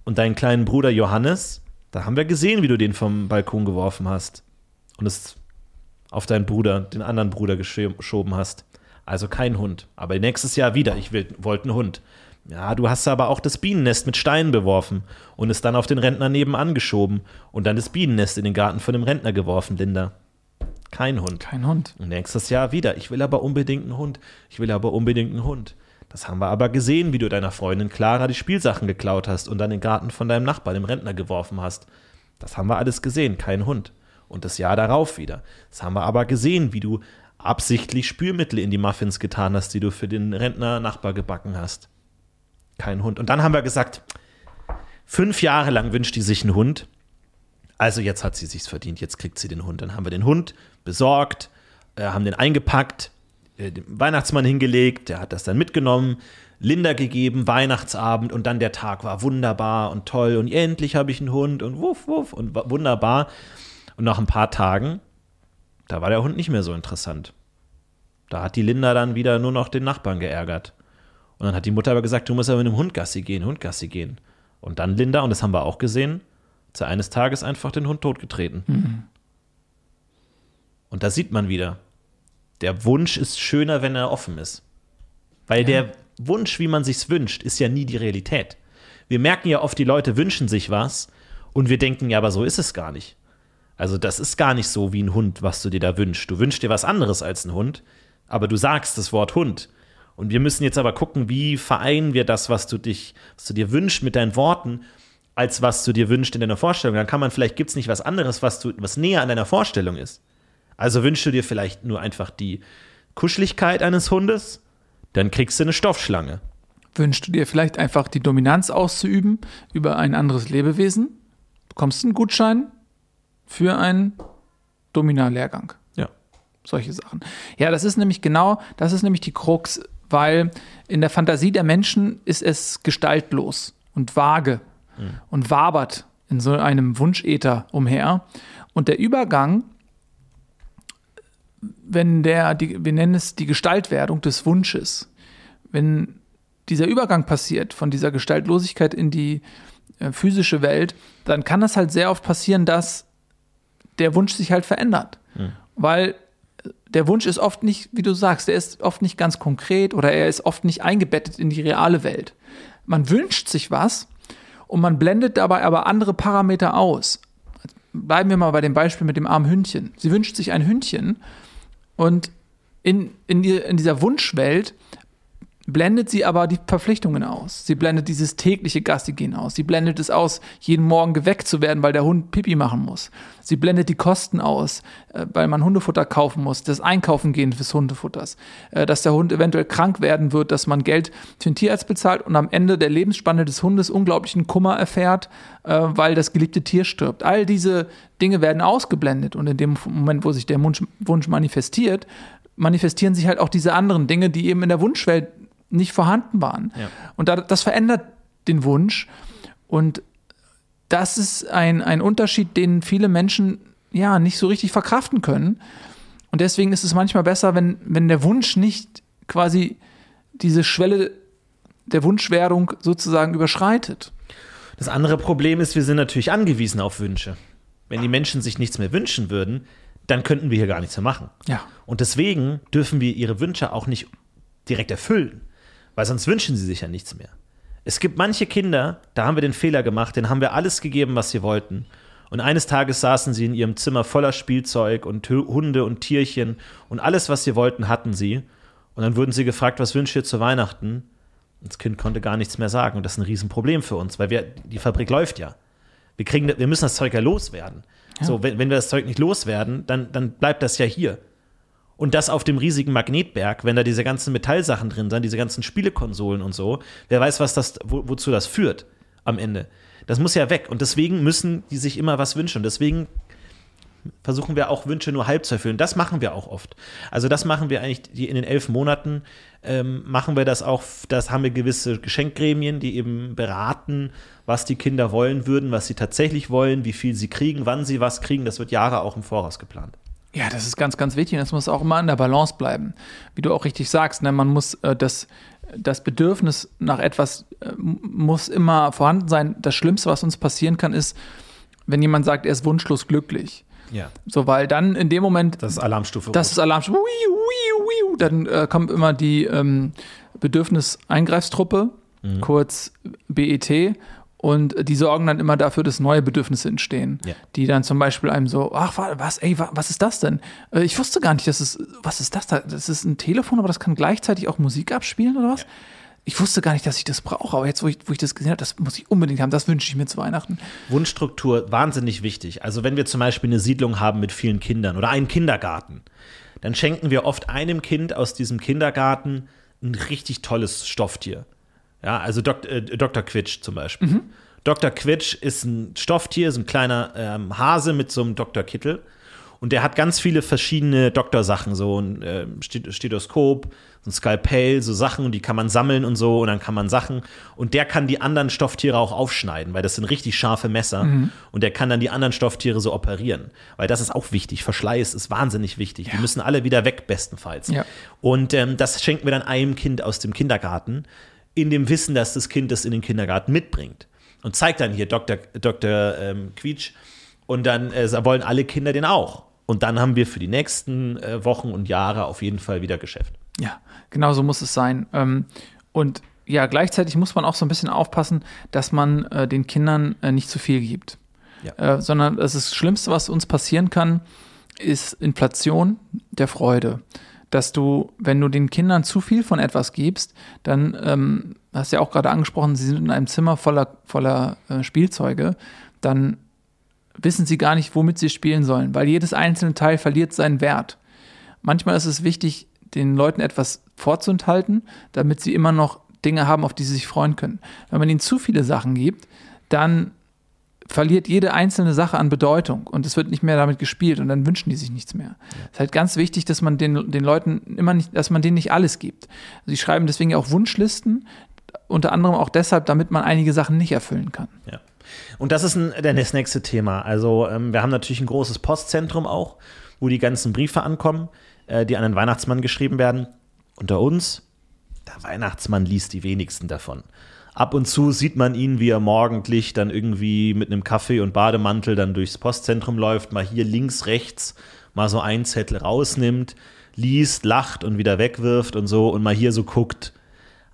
Speaker 3: Und deinen kleinen Bruder Johannes, da haben wir gesehen, wie du den vom Balkon geworfen hast. Und es auf deinen Bruder, den anderen Bruder gescho- geschoben hast. Also kein Hund. Aber nächstes Jahr wieder. Ich will- wollte einen Hund. Ja, du hast aber auch das Bienennest mit Steinen beworfen und es dann auf den Rentner nebenan geschoben und dann das Bienennest in den Garten von dem Rentner geworfen, Linda. Kein Hund.
Speaker 4: Kein Hund.
Speaker 3: Und nächstes Jahr wieder. Ich will aber unbedingt einen Hund. Ich will aber unbedingt einen Hund. Das haben wir aber gesehen, wie du deiner Freundin Clara die Spielsachen geklaut hast und dann den Garten von deinem Nachbar, dem Rentner, geworfen hast. Das haben wir alles gesehen, kein Hund. Und das Jahr darauf wieder. Das haben wir aber gesehen, wie du absichtlich Spülmittel in die Muffins getan hast, die du für den Rentner Nachbar gebacken hast. Kein Hund. Und dann haben wir gesagt, fünf Jahre lang wünscht die sich einen Hund. Also jetzt hat sie sich's verdient, jetzt kriegt sie den Hund. Dann haben wir den Hund besorgt, äh, haben den eingepackt, äh, dem Weihnachtsmann hingelegt, der hat das dann mitgenommen, Linda gegeben, Weihnachtsabend und dann der Tag war wunderbar und toll und endlich habe ich einen Hund und wuff, wuff und wunderbar. Und nach ein paar Tagen, da war der Hund nicht mehr so interessant. Da hat die Linda dann wieder nur noch den Nachbarn geärgert. Und dann hat die Mutter aber gesagt, du musst aber mit dem Hund Gassi gehen, Hund Gassi gehen. Und dann Linda, und das haben wir auch gesehen, hat sie eines Tages einfach den Hund totgetreten. Und da sieht man wieder, der Wunsch ist schöner, wenn er offen ist. Weil der Wunsch, wie man sich's wünscht, ist ja nie die Realität. Wir merken ja oft, die Leute wünschen sich was und wir denken, ja, aber so ist es gar nicht. Also das ist gar nicht so wie ein Hund, was du dir da wünschst. Du wünschst dir was anderes als ein Hund, aber du sagst das Wort Hund. Und wir müssen jetzt aber gucken, wie vereinen wir das, was du dich, was du dir wünschst mit deinen Worten, als was du dir wünschst in deiner Vorstellung. Dann kann man vielleicht gibt es nicht was anderes, was du, was näher an deiner Vorstellung ist. Also wünschst du dir vielleicht nur einfach die Kuscheligkeit eines Hundes, dann kriegst du eine Stoffschlange.
Speaker 4: Wünschst du dir vielleicht einfach die Dominanz auszuüben über ein anderes Lebewesen? Bekommst du einen Gutschein für einen Dominarlehrgang?
Speaker 3: Ja.
Speaker 4: solche Sachen. Ja, das ist nämlich genau, das ist nämlich die Krux, weil in der Fantasie der Menschen ist es gestaltlos und vage und wabert in so einem Wunschäther umher. Und der Übergang, wenn der, die, wir nennen es die Gestaltwerdung des Wunsches, wenn dieser Übergang passiert von dieser Gestaltlosigkeit in die äh, physische Welt, dann kann das halt sehr oft passieren, dass der Wunsch sich halt verändert. Weil der Wunsch ist oft nicht, wie du sagst, der ist oft nicht ganz konkret oder er ist oft nicht eingebettet in die reale Welt. Man wünscht sich was und man blendet dabei aber andere Parameter aus. Bleiben wir mal bei dem Beispiel mit dem armen Hündchen. Sie wünscht sich ein Hündchen und in, in, in dieser Wunschwelt blendet sie aber die Verpflichtungen aus. Sie blendet dieses tägliche Gassigehen aus. Sie blendet es aus, jeden Morgen geweckt zu werden, weil der Hund Pipi machen muss. Sie blendet die Kosten aus, äh, weil man Hundefutter kaufen muss, das Einkaufen gehen des Hundefutters, äh, dass der Hund eventuell krank werden wird, dass man Geld für den Tierarzt bezahlt und am Ende der Lebensspanne des Hundes unglaublichen Kummer erfährt, äh, weil das geliebte Tier stirbt. All diese Dinge werden ausgeblendet und in dem Moment, wo sich der Wunsch, Wunsch manifestiert, manifestieren sich halt auch diese anderen Dinge, die eben in der Wunschwelt nicht vorhanden waren.
Speaker 3: Ja.
Speaker 4: Und da, das verändert den Wunsch. Und das ist ein, ein Unterschied, den viele Menschen ja nicht so richtig verkraften können. Und deswegen ist es manchmal besser, wenn, wenn der Wunsch nicht quasi diese Schwelle der Wunschwerdung sozusagen überschreitet.
Speaker 3: Das andere Problem ist, wir sind natürlich angewiesen auf Wünsche. Wenn die Menschen sich nichts mehr wünschen würden, dann könnten wir hier gar nichts mehr machen.
Speaker 4: Ja.
Speaker 3: Und deswegen dürfen wir ihre Wünsche auch nicht direkt erfüllen, weil sonst wünschen sie sich ja nichts mehr. Es gibt manche Kinder, da haben wir den Fehler gemacht, denen haben wir alles gegeben, was sie wollten. Und eines Tages saßen sie in ihrem Zimmer voller Spielzeug und Hunde und Tierchen und alles, was sie wollten, hatten sie. Und dann wurden sie gefragt, was wünscht ihr zu Weihnachten? Und das Kind konnte gar nichts mehr sagen. Und das ist ein Riesenproblem für uns, weil wir, die Fabrik läuft ja. Wir, kriegen, wir müssen das Zeug ja loswerden. Ja. So, wenn, wenn wir das Zeug nicht loswerden, dann, dann bleibt das ja hier. Und das auf dem riesigen Magnetberg, wenn da diese ganzen Metallsachen drin sind, diese ganzen Spielekonsolen und so, wer weiß, was das, wo, wozu das führt am Ende. Das muss ja weg. Und deswegen müssen die sich immer was wünschen. Deswegen versuchen wir auch Wünsche nur halb zu erfüllen. Das machen wir auch oft. Also das machen wir eigentlich in den elf Monaten, ähm, machen wir das auch, das haben wir gewisse Geschenkgremien, die eben beraten, was die Kinder wollen würden, was sie tatsächlich wollen, wie viel sie kriegen, wann sie was kriegen. Das wird Jahre auch im Voraus geplant.
Speaker 4: Ja, das ist ganz, ganz wichtig. Das muss auch immer an der Balance bleiben. Wie du auch richtig sagst, ne? man muss äh, das, das Bedürfnis nach etwas äh, muss immer vorhanden sein. Das Schlimmste, was uns passieren kann, ist, wenn jemand sagt, er ist wunschlos glücklich.
Speaker 3: Ja.
Speaker 4: So, weil dann in dem Moment.
Speaker 3: Das ist Alarmstufe.
Speaker 4: Das ist Alarmstufe. Dann äh, kommt immer die ähm, Bedürfniseingreifstruppe, mhm. kurz BET. Und die sorgen dann immer dafür, dass neue Bedürfnisse entstehen. Ja. Die dann zum Beispiel einem so, ach, was, ey, was ist das denn? Äh, ich wusste gar nicht, dass es, was ist das da? Das ist ein Telefon, aber das kann gleichzeitig auch Musik abspielen oder was? Ja ich wusste gar nicht, dass ich das brauche, aber jetzt, wo ich, wo ich das gesehen habe, das muss ich unbedingt haben, das wünsche ich mir zu Weihnachten.
Speaker 3: Wunschstruktur, wahnsinnig wichtig. Also wenn wir zum Beispiel eine Siedlung haben mit vielen Kindern oder einen Kindergarten, dann schenken wir oft einem Kind aus diesem Kindergarten ein richtig tolles Stofftier. Ja, also Dok äh, Dr. Quitsch zum Beispiel. Mhm. Dr. Quitsch ist ein Stofftier, ist ein kleiner ähm, Hase mit so einem Dr. Kittel. Und der hat ganz viele verschiedene Doktorsachen, so ein äh, Stethoskop, so ein Skalpell, so Sachen, und die kann man sammeln und so, und dann kann man Sachen. Und der kann die anderen Stofftiere auch aufschneiden, weil das sind richtig scharfe Messer. Mhm. Und der kann dann die anderen Stofftiere so operieren. Weil das ist auch wichtig. Verschleiß ist wahnsinnig wichtig. Ja. Die müssen alle wieder weg, bestenfalls. Ja. Und ähm, das schenken wir dann einem Kind aus dem Kindergarten, in dem Wissen, dass das Kind das in den Kindergarten mitbringt. Und zeigt dann hier Dr. Dr. Ähm, Quietsch. Und dann äh, wollen alle Kinder den auch. Und dann haben wir für die nächsten äh, Wochen und Jahre auf jeden Fall wieder Geschäft.
Speaker 4: Ja, genau so muss es sein. Ähm, und ja, gleichzeitig muss man auch so ein bisschen aufpassen, dass man äh, den Kindern äh, nicht zu viel gibt. Ja. Äh, sondern das, das Schlimmste, was uns passieren kann, ist Inflation der Freude. Dass du, wenn du den Kindern zu viel von etwas gibst, dann ähm, hast du ja auch gerade angesprochen, sie sind in einem Zimmer voller, voller äh, Spielzeuge, dann wissen sie gar nicht, womit sie spielen sollen, weil jedes einzelne Teil verliert seinen Wert. Manchmal ist es wichtig, den Leuten etwas vorzuenthalten, damit sie immer noch Dinge haben, auf die sie sich freuen können. Wenn man ihnen zu viele Sachen gibt, dann verliert jede einzelne Sache an Bedeutung und es wird nicht mehr damit gespielt und dann wünschen die sich nichts mehr. Es ja. ist halt ganz wichtig, dass man den, den Leuten immer nicht, dass man denen nicht alles gibt. Sie schreiben deswegen auch Wunschlisten, unter anderem auch deshalb, damit man einige Sachen nicht erfüllen kann.
Speaker 3: Ja. Und das ist ein, das nächste Thema. Also ähm, wir haben natürlich ein großes Postzentrum auch, wo die ganzen Briefe ankommen, äh, die an den Weihnachtsmann geschrieben werden. Unter uns, der Weihnachtsmann liest die wenigsten davon. Ab und zu sieht man ihn, wie er morgendlich dann irgendwie mit einem Kaffee und Bademantel dann durchs Postzentrum läuft, mal hier links, rechts, mal so einen Zettel rausnimmt, liest, lacht und wieder wegwirft und so und mal hier so guckt,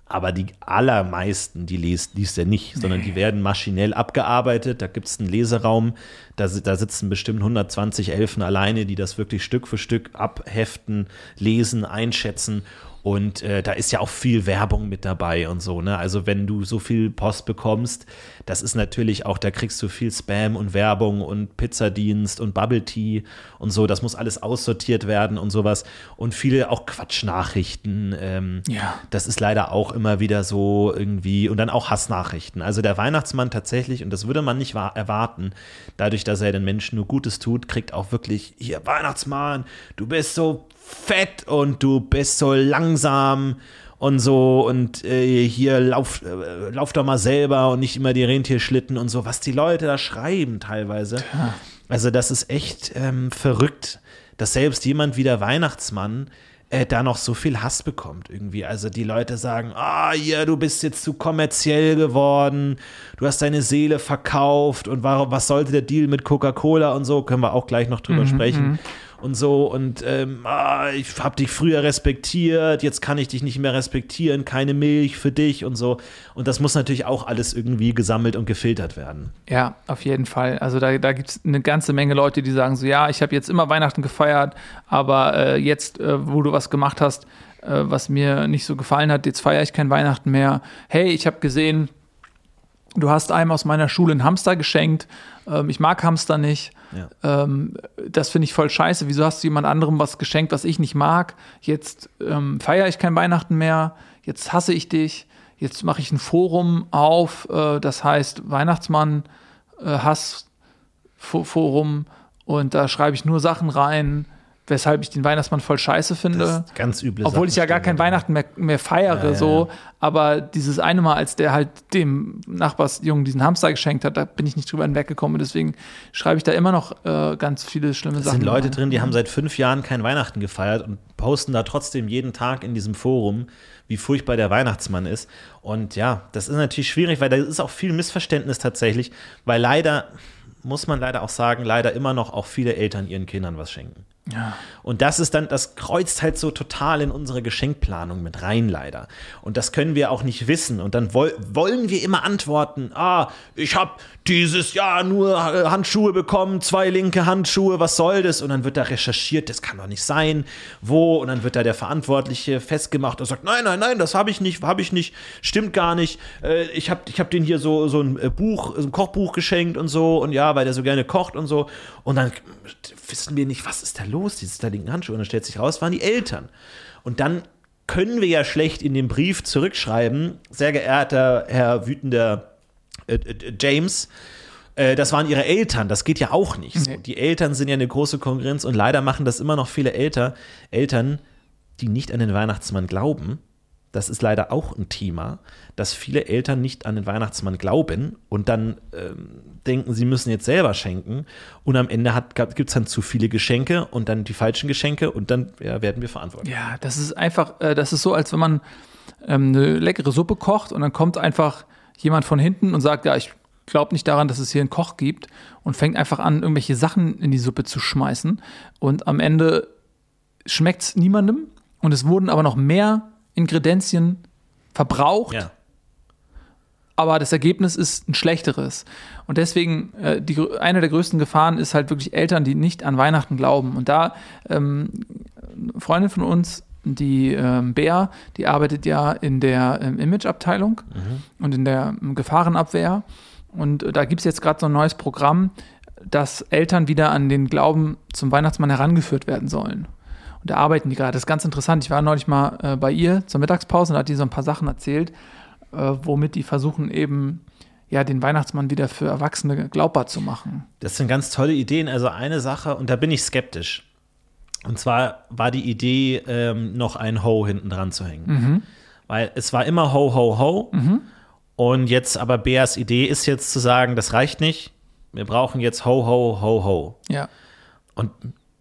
Speaker 3: aber die allermeisten, die liest, liest er nicht, sondern die werden maschinell abgearbeitet. Da gibt es einen Leseraum, da, da sitzen bestimmt 120 Elfen alleine, die das wirklich Stück für Stück abheften, lesen, einschätzen und äh, da ist ja auch viel Werbung mit dabei und so, ne? Also wenn du so viel Post bekommst, das ist natürlich auch, da kriegst du viel Spam und Werbung und Pizzadienst und Bubble Tea und so. Das muss alles aussortiert werden und sowas. Und viele auch Quatschnachrichten. Ähm, ja. Das ist leider auch immer wieder so irgendwie. Und dann auch Hassnachrichten. Also der Weihnachtsmann tatsächlich, und das würde man nicht erwarten, dadurch, dass er den Menschen nur Gutes tut, kriegt auch wirklich, hier, Weihnachtsmann, du bist so fett und du bist so langsam und so und äh, hier lauf, äh, lauf doch mal selber und nicht immer die Rentierschlitten und so, was die Leute da schreiben teilweise. Ja. Also das ist echt ähm, verrückt, dass selbst jemand wie der Weihnachtsmann äh, da noch so viel Hass bekommt irgendwie. Also die Leute sagen, ah, ja, du bist jetzt zu kommerziell geworden, du hast deine Seele verkauft und warum, was sollte der Deal mit Coca-Cola und so, können wir auch gleich noch drüber sprechen und so und ähm, ah, ich habe dich früher respektiert, jetzt kann ich dich nicht mehr respektieren, keine Milch für dich und so. Und das muss natürlich auch alles irgendwie gesammelt und gefiltert werden.
Speaker 4: Ja, auf jeden Fall. Also da, da gibt es eine ganze Menge Leute, die sagen so, ja, ich habe jetzt immer Weihnachten gefeiert, aber äh, jetzt, äh, wo du was gemacht hast, äh, was mir nicht so gefallen hat, jetzt feiere ich kein Weihnachten mehr. Hey, ich habe gesehen, du hast einem aus meiner Schule einen Hamster geschenkt. Ähm, ich mag Hamster nicht.
Speaker 3: Ja.
Speaker 4: Ähm, das finde ich voll scheiße. Wieso hast du jemand anderem was geschenkt, was ich nicht mag? Jetzt ähm, feiere ich kein Weihnachten mehr. Jetzt hasse ich dich. Jetzt mache ich ein Forum auf, äh, das heißt Weihnachtsmann äh, Hass Fo- Forum und da schreibe ich nur Sachen rein, weshalb ich den Weihnachtsmann voll scheiße finde.
Speaker 3: Das ist ganz üble
Speaker 4: Obwohl ich ja gar kein. Weihnachten mehr, mehr feiere,
Speaker 3: Ja, ja,
Speaker 4: so.
Speaker 3: ja.
Speaker 4: Aber dieses eine Mal, als der halt dem Nachbarsjungen diesen Hamster geschenkt hat, da bin ich nicht drüber hinweggekommen. Und deswegen schreibe ich da immer noch äh, ganz viele schlimme
Speaker 3: Es
Speaker 4: Sachen.
Speaker 3: sind Leute
Speaker 4: rein.
Speaker 3: drin, die haben seit fünf Jahren kein Weihnachten gefeiert und posten da trotzdem jeden Tag in diesem Forum, wie furchtbar der Weihnachtsmann ist. Und ja, das ist natürlich schwierig, weil da ist auch viel Missverständnis tatsächlich, weil leider, muss man leider auch sagen, leider immer noch auch viele Eltern ihren Kindern was schenken.
Speaker 4: Ja.
Speaker 3: Und das ist dann, das kreuzt halt so total in unsere Geschenkplanung mit rein, leider. Und das können wir auch nicht wissen. Und dann woll, wollen wir immer antworten, ah, ich habe dieses Jahr nur äh, Handschuhe bekommen, zwei linke Handschuhe, was soll das? Und dann wird da recherchiert, das kann doch nicht sein, wo? Und dann wird da der Verantwortliche festgemacht und sagt, nein, nein, nein, das habe ich nicht, habe ich nicht, stimmt gar nicht. Äh, ich habe ich hab den hier so, so ein äh, Buch, so ein Kochbuch geschenkt und so. Und ja, weil der so gerne kocht und so. Und dann wissen wir nicht, was ist da los, dieses da linken Handschuhe. Und dann stellt sich raus, waren die Eltern. Und dann können wir ja schlecht in den Brief zurückschreiben, sehr geehrter Herr wütender äh, äh, James, äh, das waren ihre Eltern, das geht ja auch nicht. So. Die Eltern sind ja eine große Konkurrenz und leider machen das immer noch viele Eltern, Eltern, die nicht an den Weihnachtsmann glauben. Das ist leider auch ein Thema, dass viele Eltern nicht an den Weihnachtsmann glauben und dann ähm, denken, sie müssen jetzt selber schenken und am Ende gibt es dann zu viele Geschenke und dann die falschen Geschenke und dann ja, werden wir verantwortlich.
Speaker 4: Ja, das ist einfach, äh, das ist so, als wenn man ähm, eine leckere Suppe kocht und dann kommt einfach jemand von hinten und sagt, ja, ich glaube nicht daran, dass es hier einen Koch gibt und fängt einfach an, irgendwelche Sachen in die Suppe zu schmeißen und am Ende schmeckt es niemandem und es wurden aber noch mehr Ingredienzien verbraucht,
Speaker 3: Ja.
Speaker 4: aber das Ergebnis ist ein schlechteres. Und deswegen, äh, die, eine der größten Gefahren ist halt wirklich Eltern, die nicht an Weihnachten glauben. Und da, ähm, eine Freundin von uns, die ähm, Bea, die arbeitet ja in der ähm, Image-Abteilung und in der ähm, Gefahrenabwehr. Und äh, da gibt es jetzt gerade so ein neues Programm, dass Eltern wieder an den Glauben zum Weihnachtsmann herangeführt werden sollen. Und da arbeiten die gerade. Das ist ganz interessant. Ich war neulich mal äh, bei ihr zur Mittagspause und da hat die so ein paar Sachen erzählt, äh, womit die versuchen eben ja den Weihnachtsmann wieder für Erwachsene glaubbar zu machen.
Speaker 3: Das sind ganz tolle Ideen. Also eine Sache, und da bin ich skeptisch. Und zwar war die Idee, ähm, noch ein Ho hinten dran zu hängen. Weil es war immer Ho, Ho, Ho. Und jetzt aber Beas Idee ist jetzt zu sagen, das reicht nicht. Wir brauchen jetzt Ho, Ho, Ho, Ho.
Speaker 4: Ja.
Speaker 3: Und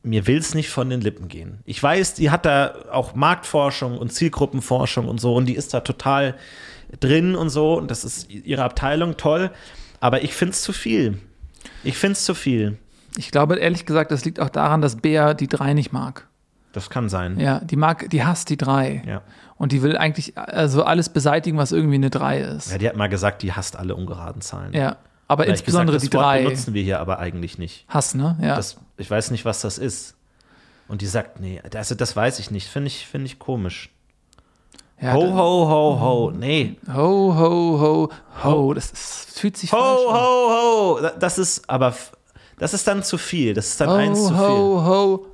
Speaker 3: mir will es nicht von den Lippen gehen. Ich weiß, die hat da auch Marktforschung und Zielgruppenforschung und so und die ist da total drin und so und das ist ihre Abteilung toll. Aber ich finde es zu viel. Ich finde es zu viel.
Speaker 4: Ich glaube ehrlich gesagt, das liegt auch daran, dass Bea die drei nicht mag.
Speaker 3: Das kann sein.
Speaker 4: Ja, die mag, die hasst die drei.
Speaker 3: Ja.
Speaker 4: Und die will eigentlich also alles beseitigen, was irgendwie eine drei ist.
Speaker 3: Ja, die hat mal gesagt, die hasst alle ungeraden Zahlen.
Speaker 4: Ja. Aber
Speaker 3: Gleich
Speaker 4: insbesondere
Speaker 3: gesagt,
Speaker 4: die
Speaker 3: das
Speaker 4: drei.
Speaker 3: benutzen wir hier aber eigentlich nicht.
Speaker 4: Hass, ne? Ja.
Speaker 3: Das, ich weiß nicht, was das ist. Und die sagt, nee, also das weiß ich nicht. Finde ich, finde ich komisch.
Speaker 4: ja,
Speaker 3: Ho, ho, ho, ho. Nee.
Speaker 4: Ho, ho, ho, ho. Das ist, fühlt sich
Speaker 3: Ho,
Speaker 4: falsch an.
Speaker 3: ho, ho. Das ist aber, das ist dann zu viel. Das ist dann eins
Speaker 4: Ho,
Speaker 3: zu viel.
Speaker 4: ho, ho,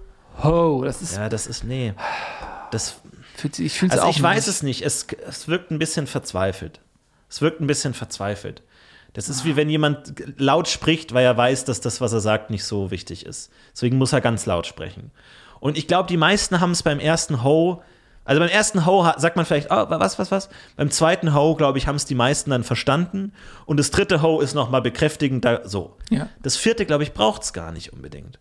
Speaker 4: ho. Das ist,
Speaker 3: Ja, das ist, nee. Das,
Speaker 4: fühlt sich, ich fühle
Speaker 3: also
Speaker 4: auch
Speaker 3: ich weiß
Speaker 4: nicht.
Speaker 3: es nicht. Es, es wirkt ein bisschen verzweifelt. Es wirkt ein bisschen verzweifelt. Das ist wie wenn jemand laut spricht, weil er weiß, dass das, was er sagt, nicht so wichtig ist. Deswegen muss er ganz laut sprechen. Und ich glaube, die meisten haben es beim ersten Ho, also beim ersten Ho sagt man vielleicht, oh, was, was, was? Beim zweiten Ho, glaube ich, haben es die meisten dann verstanden. Und das dritte Ho ist nochmal bekräftigend, da, so.
Speaker 4: Ja.
Speaker 3: Das vierte, glaube ich, braucht es gar nicht unbedingt.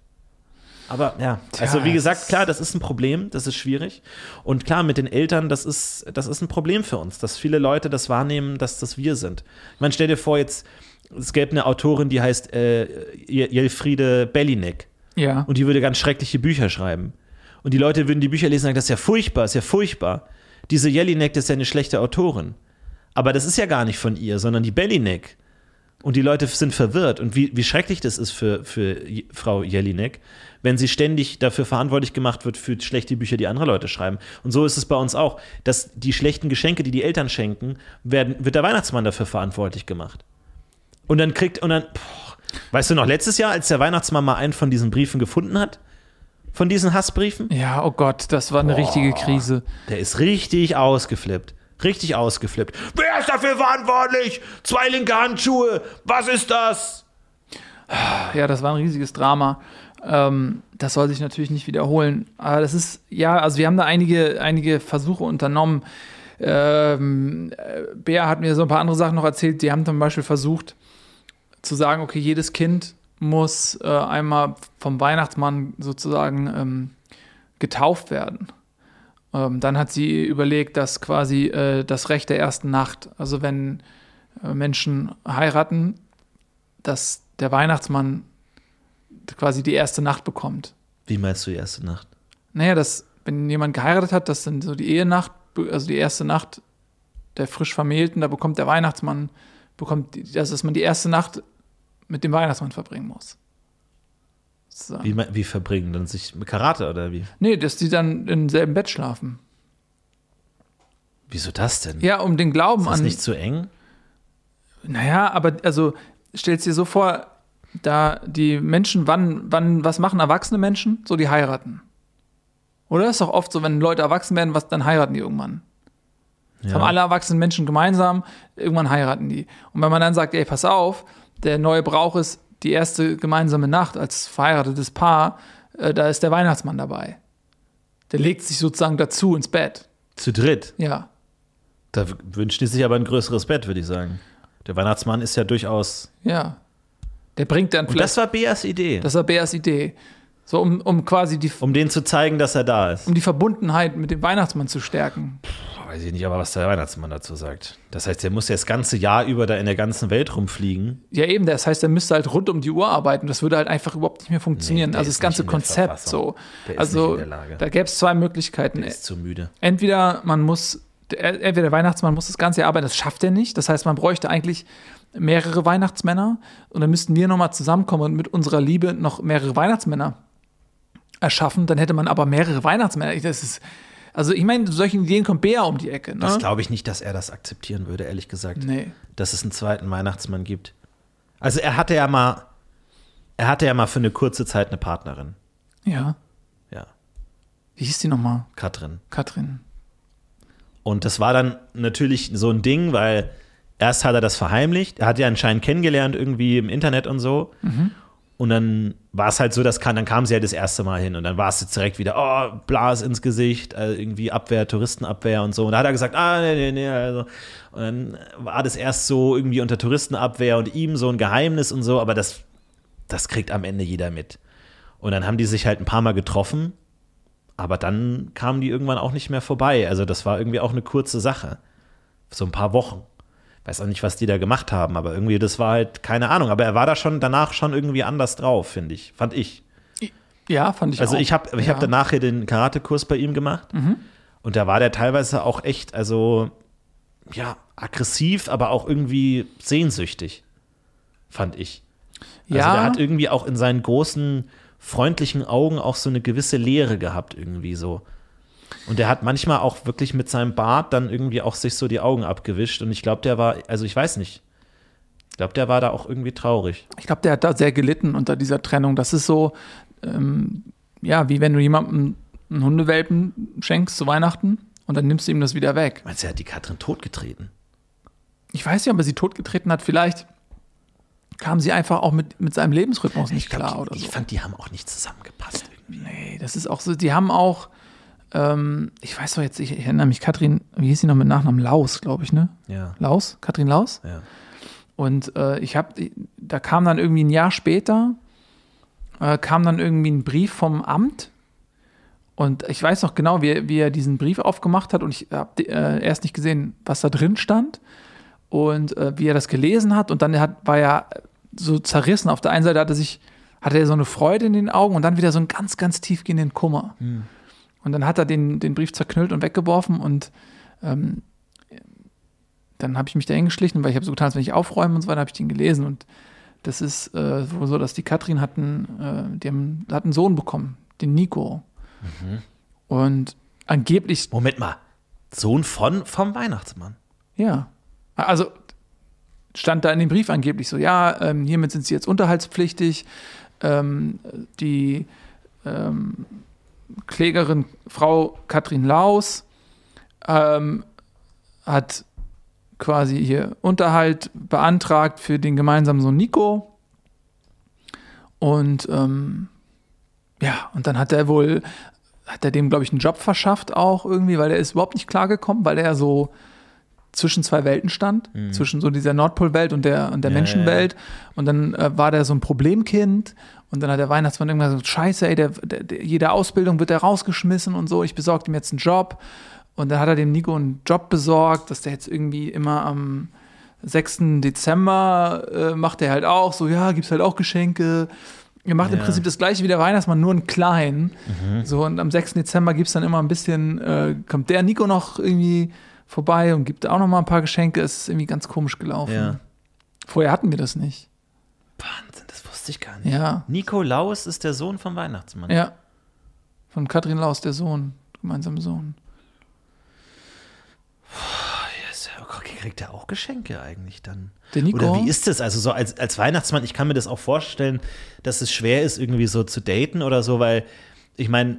Speaker 3: Aber ja, also wie
Speaker 4: es
Speaker 3: gesagt,
Speaker 4: ist-
Speaker 3: klar, das ist ein Problem, das ist schwierig. Und klar, mit den Eltern, das ist, das ist ein Problem für uns, dass viele Leute das wahrnehmen, dass das wir sind. Ich meine, stell dir vor, jetzt, es gäbe eine Autorin, die heißt äh, Jelfriede Bellinek.
Speaker 4: Ja.
Speaker 3: Und die würde ganz schreckliche Bücher schreiben. Und die Leute würden die Bücher lesen und sagen, das ist ja furchtbar, das ist ja furchtbar. Diese Jelinek, das ist ja eine schlechte Autorin. Aber das ist ja gar nicht von ihr, sondern die Bellinek. Und die Leute sind verwirrt. Und wie, wie schrecklich das ist für, für Frau Jelinek, wenn sie ständig dafür verantwortlich gemacht wird für schlechte Bücher, die andere Leute schreiben. Und so ist es bei uns auch, dass die schlechten Geschenke, die die Eltern schenken, werden, wird der Weihnachtsmann dafür verantwortlich gemacht. Und dann kriegt, und dann, boah, weißt du noch, letztes Jahr, als der Weihnachtsmann mal einen von diesen Briefen gefunden hat, von diesen Hassbriefen,
Speaker 4: Ja, oh Gott, das war eine richtige Krise.
Speaker 3: der ist richtig ausgeflippt. Richtig ausgeflippt. Wer ist dafür verantwortlich? Zwei linke Handschuhe. Was ist das?
Speaker 4: Ja, das war ein riesiges Drama. Ähm, das soll sich natürlich nicht wiederholen. Aber das ist, ja, also wir haben da einige, einige Versuche unternommen. Ähm, äh, Bea hat mir so ein paar andere Sachen noch erzählt. Die haben zum Beispiel versucht zu sagen, okay, jedes Kind muss äh, einmal vom Weihnachtsmann sozusagen ähm, getauft werden. Ähm, dann hat sie überlegt, dass quasi äh, das Recht der ersten Nacht, also wenn äh, Menschen heiraten, dass der Weihnachtsmann quasi die erste Nacht bekommt.
Speaker 3: Wie meinst du die erste Nacht?
Speaker 4: Naja, dass, wenn jemand geheiratet hat, dass dann so die Ehenacht, also die erste Nacht der frisch Vermählten, da bekommt der Weihnachtsmann, bekommt, also dass man die erste Nacht mit dem Weihnachtsmann verbringen muss. So.
Speaker 3: Wie, wie verbringen? Dann sich mit Karate oder wie?
Speaker 4: Nee, dass die dann im selben Bett schlafen.
Speaker 3: Wieso das denn?
Speaker 4: Ja, um den Glauben
Speaker 3: ist das
Speaker 4: an.
Speaker 3: nicht zu eng?
Speaker 4: Naja, aber also stellst dir so vor, da die Menschen, wann, wann, was machen erwachsene Menschen? So, die heiraten. Oder ist doch oft so, wenn Leute erwachsen werden, was, dann heiraten die irgendwann. Das haben alle erwachsenen Menschen gemeinsam, irgendwann heiraten die. Und wenn man dann sagt, ey, pass auf, der neue Brauch ist die erste gemeinsame Nacht als verheiratetes Paar, äh, da ist der Weihnachtsmann dabei. Der legt sich sozusagen dazu ins Bett.
Speaker 3: Zu dritt.
Speaker 4: Ja.
Speaker 3: Da wünscht die sich aber ein größeres Bett, würde ich sagen. Der Weihnachtsmann ist ja durchaus.
Speaker 4: Ja. Der bringt dann
Speaker 3: Und
Speaker 4: vielleicht.
Speaker 3: das war Beas Idee.
Speaker 4: Das war Beas Idee. So, um, um quasi die,
Speaker 3: um denen zu zeigen, dass er da ist.
Speaker 4: um die Verbundenheit mit dem Weihnachtsmann zu stärken.
Speaker 3: Boah, Weiß ich nicht, aber was der Weihnachtsmann dazu sagt. Das heißt, der muss ja das ganze Jahr über da in der ganzen Welt rumfliegen.
Speaker 4: Ja, eben, das heißt, er müsste halt rund um die Uhr arbeiten. Das würde halt einfach überhaupt nicht mehr funktionieren.
Speaker 3: Nee,
Speaker 4: also das ganze Konzept so.
Speaker 3: Der ist
Speaker 4: also
Speaker 3: nicht in der Lage.
Speaker 4: da gäbe es zwei Möglichkeiten.
Speaker 3: Der ist zu müde.
Speaker 4: Entweder man muss, der- entweder der Weihnachtsmann muss das ganze Jahr arbeiten, das schafft er nicht. Das heißt, man bräuchte eigentlich mehrere Weihnachtsmänner und dann müssten wir nochmal zusammenkommen und mit unserer Liebe noch mehrere Weihnachtsmänner erschaffen. Dann hätte man aber mehrere Weihnachtsmänner. Das ist, also ich meine, solche Ideen kommt Bea um die Ecke. Ne?
Speaker 3: Das glaube ich nicht, dass er das akzeptieren würde, ehrlich gesagt.
Speaker 4: Nee.
Speaker 3: Dass es einen zweiten Weihnachtsmann gibt. Also er hatte ja mal, er hatte ja mal für eine kurze Zeit eine Partnerin.
Speaker 4: Ja.
Speaker 3: Ja,
Speaker 4: Wie hieß die nochmal?
Speaker 3: Katrin.
Speaker 4: Katrin.
Speaker 3: Und das war dann natürlich so ein Ding, weil erst hat er das verheimlicht. Er hat ja anscheinend kennengelernt irgendwie im Internet und so. Und dann war es halt so, dass kann, dann kam sie ja das erste Mal hin und dann war es jetzt direkt wieder, oh, Blas ins Gesicht, äh, irgendwie Abwehr, Touristenabwehr und so. Und da hat er gesagt, ah, nee, nee, nee. Also. Und dann war das erst so irgendwie unter Touristenabwehr und ihm so ein Geheimnis und so, aber das, das kriegt am Ende jeder mit. Und dann haben die sich halt ein paar Mal getroffen, aber dann kamen die irgendwann auch nicht mehr vorbei. Also das war irgendwie auch eine kurze Sache. So ein paar Wochen. Weiß auch nicht, was die da gemacht haben, aber irgendwie, das war halt, keine Ahnung. Aber er war da schon danach schon irgendwie anders drauf, finde ich. Fand ich.
Speaker 4: Ja, fand ich
Speaker 3: Also
Speaker 4: auch.
Speaker 3: ich habe ich
Speaker 4: ja.
Speaker 3: hab danach hier den Karatekurs bei ihm gemacht. Und da war der teilweise auch echt, also, ja, aggressiv, aber auch irgendwie sehnsüchtig. Fand ich. Also
Speaker 4: ja,
Speaker 3: der hat irgendwie auch in seinen großen, freundlichen Augen auch so eine gewisse Leere gehabt, irgendwie so. Und der hat manchmal auch wirklich mit seinem Bart dann irgendwie auch sich so die Augen abgewischt. Und ich glaube, der war, also ich weiß nicht. Ich glaube, der war da auch irgendwie traurig.
Speaker 4: ich glaube, der hat da sehr gelitten unter dieser Trennung. Das ist so, ähm, ja, wie wenn du jemandem einen Hundewelpen schenkst zu Weihnachten und dann nimmst du ihm das wieder weg.
Speaker 3: Meinst du, er hat die Katrin totgetreten?
Speaker 4: Ich weiß nicht, ob er sie totgetreten hat. Vielleicht kam sie einfach auch mit, mit seinem Lebensrhythmus nicht
Speaker 3: Ich, glaub,
Speaker 4: klar
Speaker 3: die,
Speaker 4: oder
Speaker 3: ich
Speaker 4: so.
Speaker 3: fand, die haben auch nicht zusammengepasst irgendwie.
Speaker 4: Nee, das ist auch so, die haben auch, ähm, ich weiß doch jetzt, ich erinnere mich, Katrin, wie hieß sie noch mit Nachnamen? Laus, glaube ich, ne?
Speaker 3: Ja,
Speaker 4: Laus? Katrin Laus?
Speaker 3: ja.
Speaker 4: Und äh, ich habe, da kam dann irgendwie ein Jahr später, äh, kam dann irgendwie ein Brief vom Amt. Und ich weiß noch genau, wie, wie er diesen Brief aufgemacht hat. Und ich habe äh, erst nicht gesehen, was da drin stand. Und äh, wie er das gelesen hat. Und dann hat, war er so zerrissen. Auf der einen Seite hatte, sich, hatte er so eine Freude in den Augen und dann wieder so einen ganz, ganz tiefgehenden Kummer. Und dann hat er den, den Brief zerknüllt und weggeworfen. Und ähm, dann habe ich mich da hingeschlichen, weil ich habe so getan, als wenn ich aufräume und so weiter, habe ich den gelesen. Und das ist äh, so, dass die Katrin hatten, äh, die haben, hat einen Sohn bekommen, den Nico. Und angeblich,
Speaker 3: Moment mal. Sohn von vom Weihnachtsmann.
Speaker 4: ja. Also stand da in dem Brief angeblich so, ja, ähm, hiermit sind sie jetzt unterhaltspflichtig. Ähm, die ähm, Klägerin Frau Katrin Laus ähm, hat quasi hier Unterhalt beantragt für den gemeinsamen Sohn Nico. Und ähm, ja, und dann hat er wohl, hat er dem, glaube ich, einen Job verschafft auch irgendwie, weil er ist überhaupt nicht klargekommen, weil er so zwischen zwei Welten stand, zwischen so dieser Nordpolwelt und der, und der
Speaker 3: Ja,
Speaker 4: Menschenwelt. Und dann äh, war der so ein Problemkind. Und dann hat der Weihnachtsmann irgendwann gesagt, scheiße, ey, der, der, der, jede Ausbildung wird er rausgeschmissen und so, ich besorge ihm jetzt einen Job. Und dann hat er dem Nico einen Job besorgt, dass der jetzt irgendwie immer am 6. Dezember äh, macht er halt auch so, ja, gibt's halt auch Geschenke. Er macht im
Speaker 3: Ja.
Speaker 4: Prinzip das gleiche wie der Weihnachtsmann, nur in klein. So, und am 6. Dezember gibt's dann immer ein bisschen, äh, kommt der Nico noch irgendwie vorbei und gibt auch noch mal ein paar Geschenke. Es ist irgendwie ganz komisch gelaufen.
Speaker 3: Ja.
Speaker 4: Vorher hatten wir das nicht.
Speaker 3: Wahnsinn, das wusste ich gar nicht.
Speaker 4: Ja.
Speaker 3: Nikolaus ist der Sohn vom Weihnachtsmann.
Speaker 4: Ja. Von Katrin Laus, der Sohn, gemeinsamer Sohn.
Speaker 3: Okay, kriegt er auch Geschenke eigentlich dann?
Speaker 4: Der Nico?
Speaker 3: Oder wie ist das? Also so als, als Weihnachtsmann, ich kann mir das auch vorstellen, dass es schwer ist, irgendwie so zu daten oder so, weil ich meine,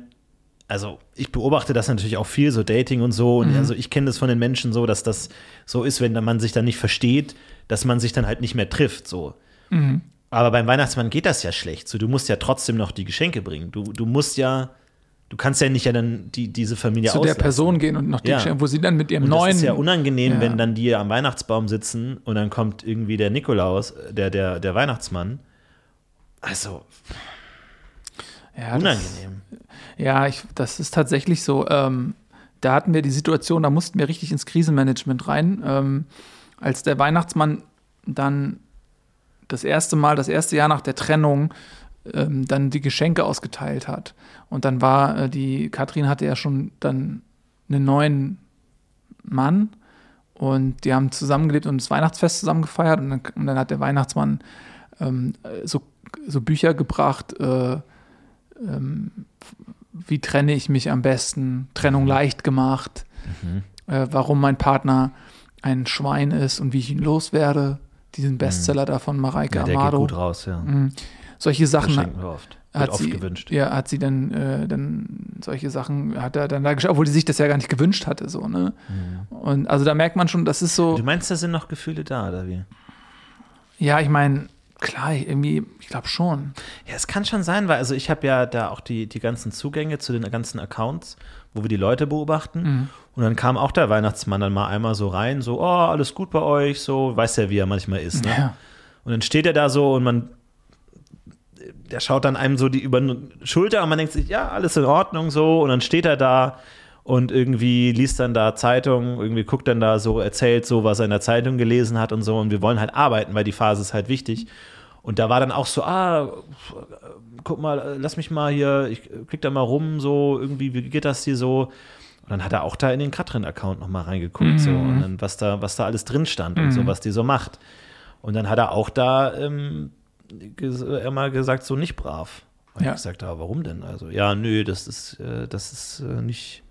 Speaker 3: also ich beobachte das natürlich auch viel, so Dating und so. Und also ich kenne das von den Menschen so, dass das so ist, wenn man sich dann nicht versteht, dass man sich dann halt nicht mehr trifft. So. Aber beim Weihnachtsmann geht das ja schlecht. So, du musst ja trotzdem noch die Geschenke bringen. Du, du musst ja, du kannst ja nicht ja dann die, diese Familie
Speaker 4: zu der
Speaker 3: auslassen.
Speaker 4: Person gehen und noch die
Speaker 3: Ja.
Speaker 4: Geschenke, wo sie dann mit ihrem
Speaker 3: Und
Speaker 4: neuen.
Speaker 3: das ist ja unangenehm,
Speaker 4: Ja.
Speaker 3: wenn dann die am Weihnachtsbaum sitzen und dann kommt irgendwie der Nikolaus, der, der, der Weihnachtsmann. Also
Speaker 4: ja, das,
Speaker 3: unangenehm.
Speaker 4: ja ich, das ist tatsächlich so. Ähm, da hatten wir die Situation, da mussten wir richtig ins Krisenmanagement rein. Ähm, als der Weihnachtsmann dann das erste Mal, das erste Jahr nach der Trennung, ähm, dann die Geschenke ausgeteilt hat. Und dann war äh, die, Katrin hatte ja schon dann einen neuen Mann und die haben zusammengelebt und das Weihnachtsfest zusammen gefeiert und dann, und dann hat der Weihnachtsmann ähm, äh, so, so Bücher gebracht, äh, wie trenne ich mich am besten, Trennung leicht gemacht, äh, warum mein Partner ein Schwein ist und wie ich ihn loswerde, diesen Bestseller da von Mareike
Speaker 3: Ja, der geht
Speaker 4: Amado.
Speaker 3: gut raus, ja.
Speaker 4: Solche
Speaker 3: Das
Speaker 4: Sachen
Speaker 3: schenken wir oft. Wird
Speaker 4: hat
Speaker 3: oft
Speaker 4: sie,
Speaker 3: gewünscht.
Speaker 4: Ja, hat sie dann, äh, dann solche Sachen, hat er dann da geschaut, obwohl sie sich das ja gar nicht gewünscht hatte, so, ne? Und also da merkt man schon, das ist so,
Speaker 3: Mhm. Du meinst, da sind noch Gefühle da, oder wie?
Speaker 4: ja, ich meine, klar, irgendwie, ich glaube schon.
Speaker 3: Ja, es kann schon sein, weil also ich habe ja da auch die, die ganzen Zugänge zu den ganzen Accounts, wo wir die Leute beobachten.
Speaker 4: Mhm.
Speaker 3: Und dann kam auch der Weihnachtsmann dann mal einmal so rein, so, oh, alles gut bei euch, so, weiß ja, wie er manchmal ist, ne?
Speaker 4: Ja.
Speaker 3: Und dann steht er da so und man, der schaut dann einem so die über die Schulter und man denkt sich, ja, alles in Ordnung so. Und dann steht er da und irgendwie liest dann da Zeitung, irgendwie guckt dann da so, erzählt so, was er in der Zeitung gelesen hat und so. Und wir wollen halt arbeiten, weil die Phase ist halt wichtig. Und da war dann auch so, ah, guck mal, lass mich mal hier, ich klick da mal rum, so, irgendwie, wie geht das hier so? Und dann hat er auch da in den Katrin-Account nochmal reingeguckt, so, und dann, was da, was da alles drin stand und so, was die so macht. Und dann hat er auch da ähm, ges immer gesagt, so nicht brav. Und
Speaker 4: Ja.
Speaker 3: ich gesagt, aber warum denn? Also, ja, nö, das ist, äh, das ist äh, nicht,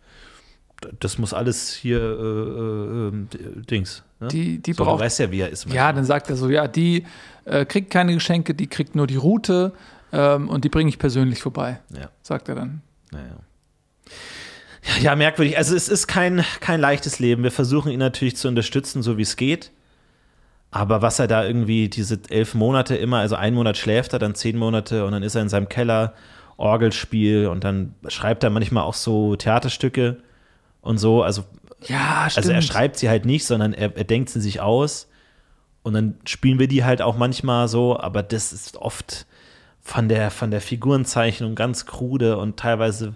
Speaker 3: das muss alles hier, äh, äh, d- Dings. Ne?
Speaker 4: Die- die
Speaker 3: so,
Speaker 4: braucht-
Speaker 3: Du weißt ja, wie er ist.
Speaker 4: Ja,
Speaker 3: manchmal.
Speaker 4: dann sagt er so, ja, die äh, kriegt keine Geschenke, die kriegt nur die Route ähm, und die bringe ich persönlich vorbei,
Speaker 3: Ja.
Speaker 4: sagt er dann.
Speaker 3: Naja. Ja, ja, merkwürdig. Also es ist kein, kein leichtes Leben. Wir versuchen ihn natürlich zu unterstützen, so wie es geht. Aber was er da irgendwie diese elf Monate immer, also einen Monat schläft er, dann zehn Monate und dann ist er in seinem Keller, Orgelspiel und dann schreibt er manchmal auch so Theaterstücke und so. Also,
Speaker 4: Ja,
Speaker 3: also er schreibt sie halt nicht, sondern er, er denkt sie sich aus und dann spielen wir die halt auch manchmal so, aber das ist oft von der, von der Figurenzeichnung ganz krude und teilweise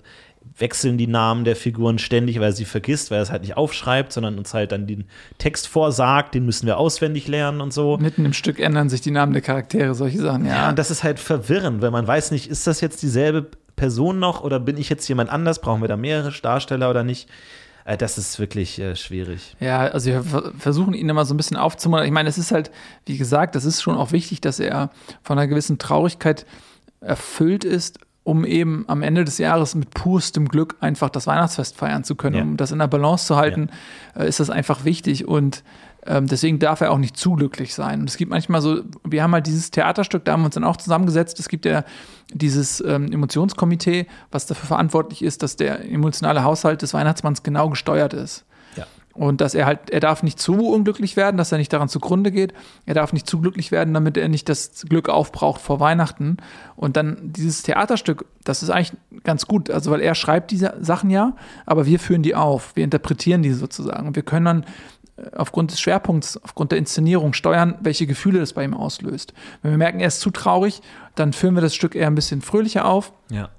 Speaker 3: wechseln die Namen der Figuren ständig, weil er sie vergisst, weil er es halt nicht aufschreibt, sondern uns halt dann den Text vorsagt, den müssen wir auswendig lernen und so.
Speaker 4: Mitten im Stück ändern sich die Namen der Charaktere, solche Sachen, ja.
Speaker 3: Ja, und das ist halt verwirrend, weil man weiß nicht, ist das jetzt dieselbe Person noch oder bin ich jetzt jemand anders? Brauchen wir da mehrere Darsteller oder nicht? Äh, Das ist wirklich äh, schwierig.
Speaker 4: Ja, also wir ver- versuchen ihn immer so ein bisschen aufzumuntern. Ich meine, es ist halt, wie gesagt, das ist schon auch wichtig, dass er von einer gewissen Traurigkeit erfüllt ist, um eben am Ende des Jahres mit purstem Glück einfach das Weihnachtsfest feiern zu können.
Speaker 3: Ja.
Speaker 4: Um das in der Balance zu halten, äh, ist das einfach wichtig und ähm, deswegen darf er auch nicht zu glücklich sein. Und es gibt manchmal so, wir haben halt dieses Theaterstück, da haben wir uns dann auch zusammengesetzt. Es gibt ja dieses ähm, Emotionskomitee, was dafür verantwortlich ist, dass der emotionale Haushalt des Weihnachtsmanns genau gesteuert ist.
Speaker 3: Ja.
Speaker 4: Und dass er halt, er darf nicht zu unglücklich werden, dass er nicht daran zugrunde geht. Er darf nicht zu glücklich werden, damit er nicht das Glück aufbraucht vor Weihnachten. Und dann dieses Theaterstück, das ist eigentlich ganz gut. Also, weil er schreibt diese Sachen ja, aber wir führen die auf. Wir interpretieren die sozusagen. Und wir können dann aufgrund des Schwerpunkts, aufgrund der Inszenierung steuern, welche Gefühle das bei ihm auslöst. Wenn wir merken, er ist zu traurig, dann führen wir das Stück eher ein bisschen fröhlicher auf.
Speaker 3: Ja.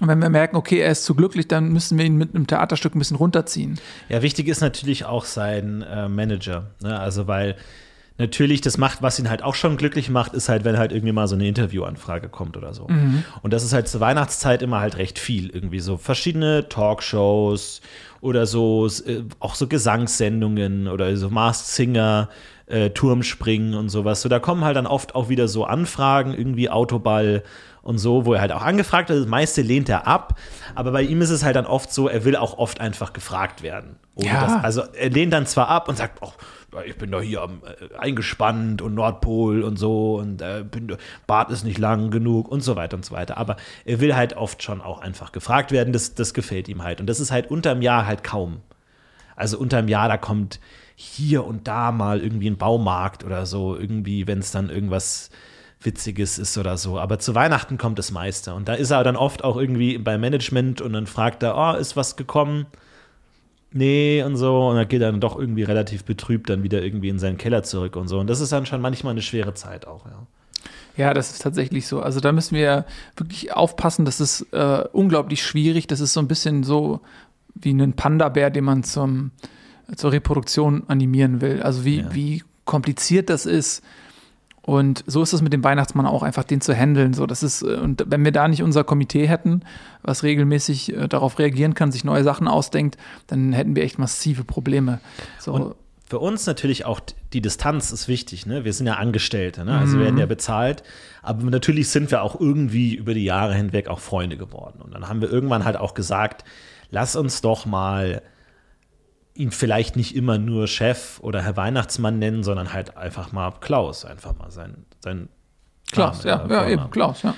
Speaker 4: Und wenn wir merken, okay, er ist zu glücklich, dann müssen wir ihn mit einem Theaterstück ein bisschen runterziehen.
Speaker 3: Ja, wichtig ist natürlich auch sein äh, Manager. Ne? Also, weil natürlich das macht, was ihn halt auch schon glücklich macht, ist halt, wenn halt irgendwie mal so eine Interviewanfrage kommt oder so. Und das ist halt zur Weihnachtszeit immer halt recht viel. Irgendwie so verschiedene Talkshows oder so, äh, auch so Gesangssendungen oder so Masked Singer. Äh, Turmspringen und sowas. So, da kommen halt dann oft auch wieder so Anfragen, irgendwie Autoball und so, wo er halt auch angefragt wird. Das meiste lehnt er ab. Aber bei ihm ist es halt dann oft so, er will auch oft einfach gefragt werden.
Speaker 4: Ja.
Speaker 3: dass, also er lehnt dann zwar ab und sagt, oh, ich bin doch hier am, äh, eingespannt und Nordpol und so und äh, bin, Bart ist nicht lang genug und so weiter und so weiter. Aber er will halt oft schon auch einfach gefragt werden. Das, das gefällt ihm halt. Und das ist halt unterm Jahr halt kaum. Also unterm Jahr, da kommt hier und da mal irgendwie ein Baumarkt oder so, irgendwie, wenn es dann irgendwas Witziges ist oder so. Aber zu Weihnachten kommt das meiste. Und da ist er dann oft auch irgendwie beim Management und dann fragt er, oh, ist was gekommen? Nee, und so. Und dann geht er dann doch irgendwie relativ betrübt dann wieder irgendwie in seinen Keller zurück und so. Und das ist dann schon manchmal eine schwere Zeit auch, ja.
Speaker 4: Ja, das ist tatsächlich so. Also da müssen wir wirklich aufpassen. Das ist äh, unglaublich schwierig. Das ist so ein bisschen so wie ein Panda-Bär, den man zum, zur Reproduktion animieren will. Also wie,
Speaker 3: Ja.
Speaker 4: wie kompliziert das ist. Und so ist es mit dem Weihnachtsmann auch, einfach den zu handeln. So, das ist, äh, und wenn wir da nicht unser Komitee hätten, was regelmäßig äh, darauf reagieren kann, sich neue Sachen ausdenkt, dann hätten wir echt massive Probleme. So,
Speaker 3: Und für uns natürlich auch die Distanz ist wichtig. Ne? Wir sind ja Angestellte, ne? also werden ja bezahlt. Aber natürlich sind wir auch irgendwie über die Jahre hinweg auch Freunde geworden. Und dann haben wir irgendwann halt auch gesagt, lass uns doch mal ihn vielleicht nicht immer nur Chef oder Herr Weihnachtsmann nennen, sondern halt einfach mal Klaus, einfach mal sein, sein
Speaker 4: Klaus,
Speaker 3: Name,
Speaker 4: ja, ja, eben, Klaus, ja.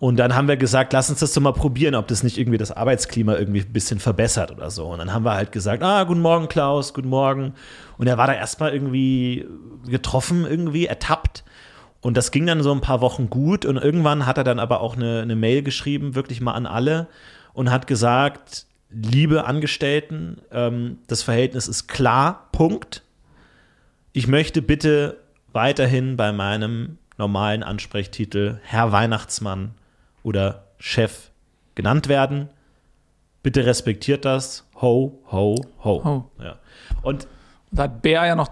Speaker 3: Und dann haben wir gesagt, lass uns das doch mal probieren, ob das nicht irgendwie das Arbeitsklima irgendwie ein bisschen verbessert oder so. Und dann haben wir halt gesagt, ah, guten Morgen, Klaus, guten Morgen. Und er war da erstmal irgendwie getroffen, irgendwie ertappt. Und das ging dann so ein paar Wochen gut. Und irgendwann hat er dann aber auch eine, eine Mail geschrieben, wirklich mal an alle, und hat gesagt, liebe Angestellten, ähm, das Verhältnis ist klar, Punkt. Ich möchte bitte weiterhin bei meinem normalen Ansprechtitel Herr Weihnachtsmann oder Chef genannt werden. Bitte respektiert das. Ho, ho, ho.
Speaker 4: Ho.
Speaker 3: Ja. Und
Speaker 4: Da hat Bär ja noch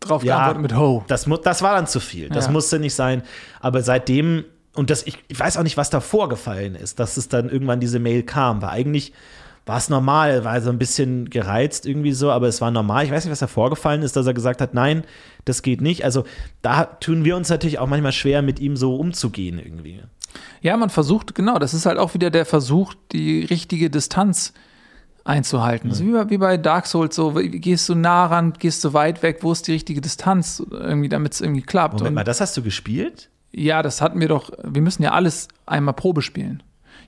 Speaker 4: drauf
Speaker 3: ja,
Speaker 4: geantwortet mit Ho.
Speaker 3: Das, das war dann zu viel. Das
Speaker 4: Ja.
Speaker 3: musste nicht sein. Aber seitdem, und das, ich, ich weiß auch nicht, was da vorgefallen ist, dass es dann irgendwann diese Mail kam. Weil eigentlich war es normal, war so ein bisschen gereizt irgendwie so, aber es war normal. Ich weiß nicht, was da vorgefallen ist, dass er gesagt hat, nein, das geht nicht. Also da tun wir uns natürlich auch manchmal schwer, mit ihm so umzugehen irgendwie.
Speaker 4: Ja, man versucht, genau, das ist halt auch wieder der Versuch, die richtige Distanz einzuhalten. Also wie, bei, wie bei Dark Souls, so gehst du nah ran, gehst du weit weg, wo ist die richtige Distanz, irgendwie, damit es irgendwie klappt.
Speaker 3: Moment
Speaker 4: Und
Speaker 3: mal, das hast du gespielt?
Speaker 4: ja, das hatten wir doch, wir müssen ja alles einmal Probe spielen.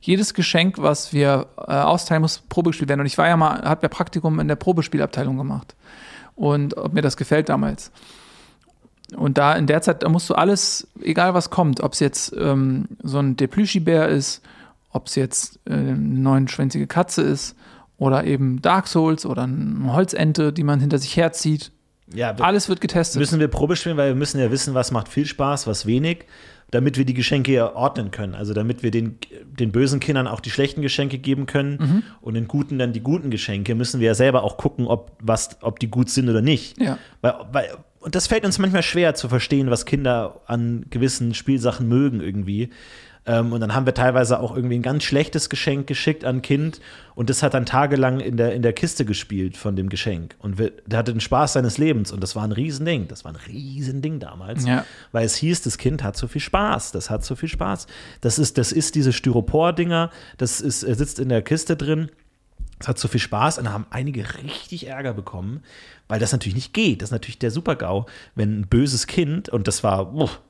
Speaker 4: Jedes Geschenk, was wir äh, austeilen, muss Probe gespielt werden. Und ich war ja mal, habe ja Praktikum in der Probespielabteilung gemacht. Und ob mir das gefällt damals. Und da in der Zeit, da musst du alles, egal was kommt, ob es jetzt ähm, so ein Deplüschi-Bär ist, ob es jetzt äh, eine neunschwänzige Katze ist oder eben Dark Souls oder eine Holzente, die man hinter sich herzieht,
Speaker 3: Ja,
Speaker 4: Alles wird getestet.
Speaker 3: müssen wir Probe spielen, weil wir müssen ja wissen, was macht viel Spaß, was wenig, damit wir die Geschenke ja ordnen können. Also damit wir den, den bösen Kindern auch die schlechten Geschenke geben können
Speaker 4: Mhm.
Speaker 3: und den guten dann die guten Geschenke, müssen wir ja selber auch gucken, ob, was, ob die gut sind oder nicht.
Speaker 4: Ja.
Speaker 3: Weil, weil, und das fällt uns manchmal schwer zu verstehen, was Kinder an gewissen Spielsachen mögen irgendwie. Ähm, und dann haben wir teilweise auch irgendwie ein ganz schlechtes Geschenk geschickt an ein Kind und das hat dann tagelang in der, in der Kiste gespielt von dem Geschenk. Und wir, der hatte den Spaß seines Lebens und das war ein Riesending. Das war ein Riesending damals.
Speaker 4: Ja.
Speaker 3: Weil es hieß, das Kind hat so viel Spaß. Das hat so viel Spaß. Das ist, das ist diese Styropor-Dinger, das ist, er sitzt in der Kiste drin. Es hat so viel Spaß und da haben einige richtig Ärger bekommen, weil das natürlich nicht geht. Das ist natürlich der Super-GAU, wenn ein böses Kind, und das war, uff,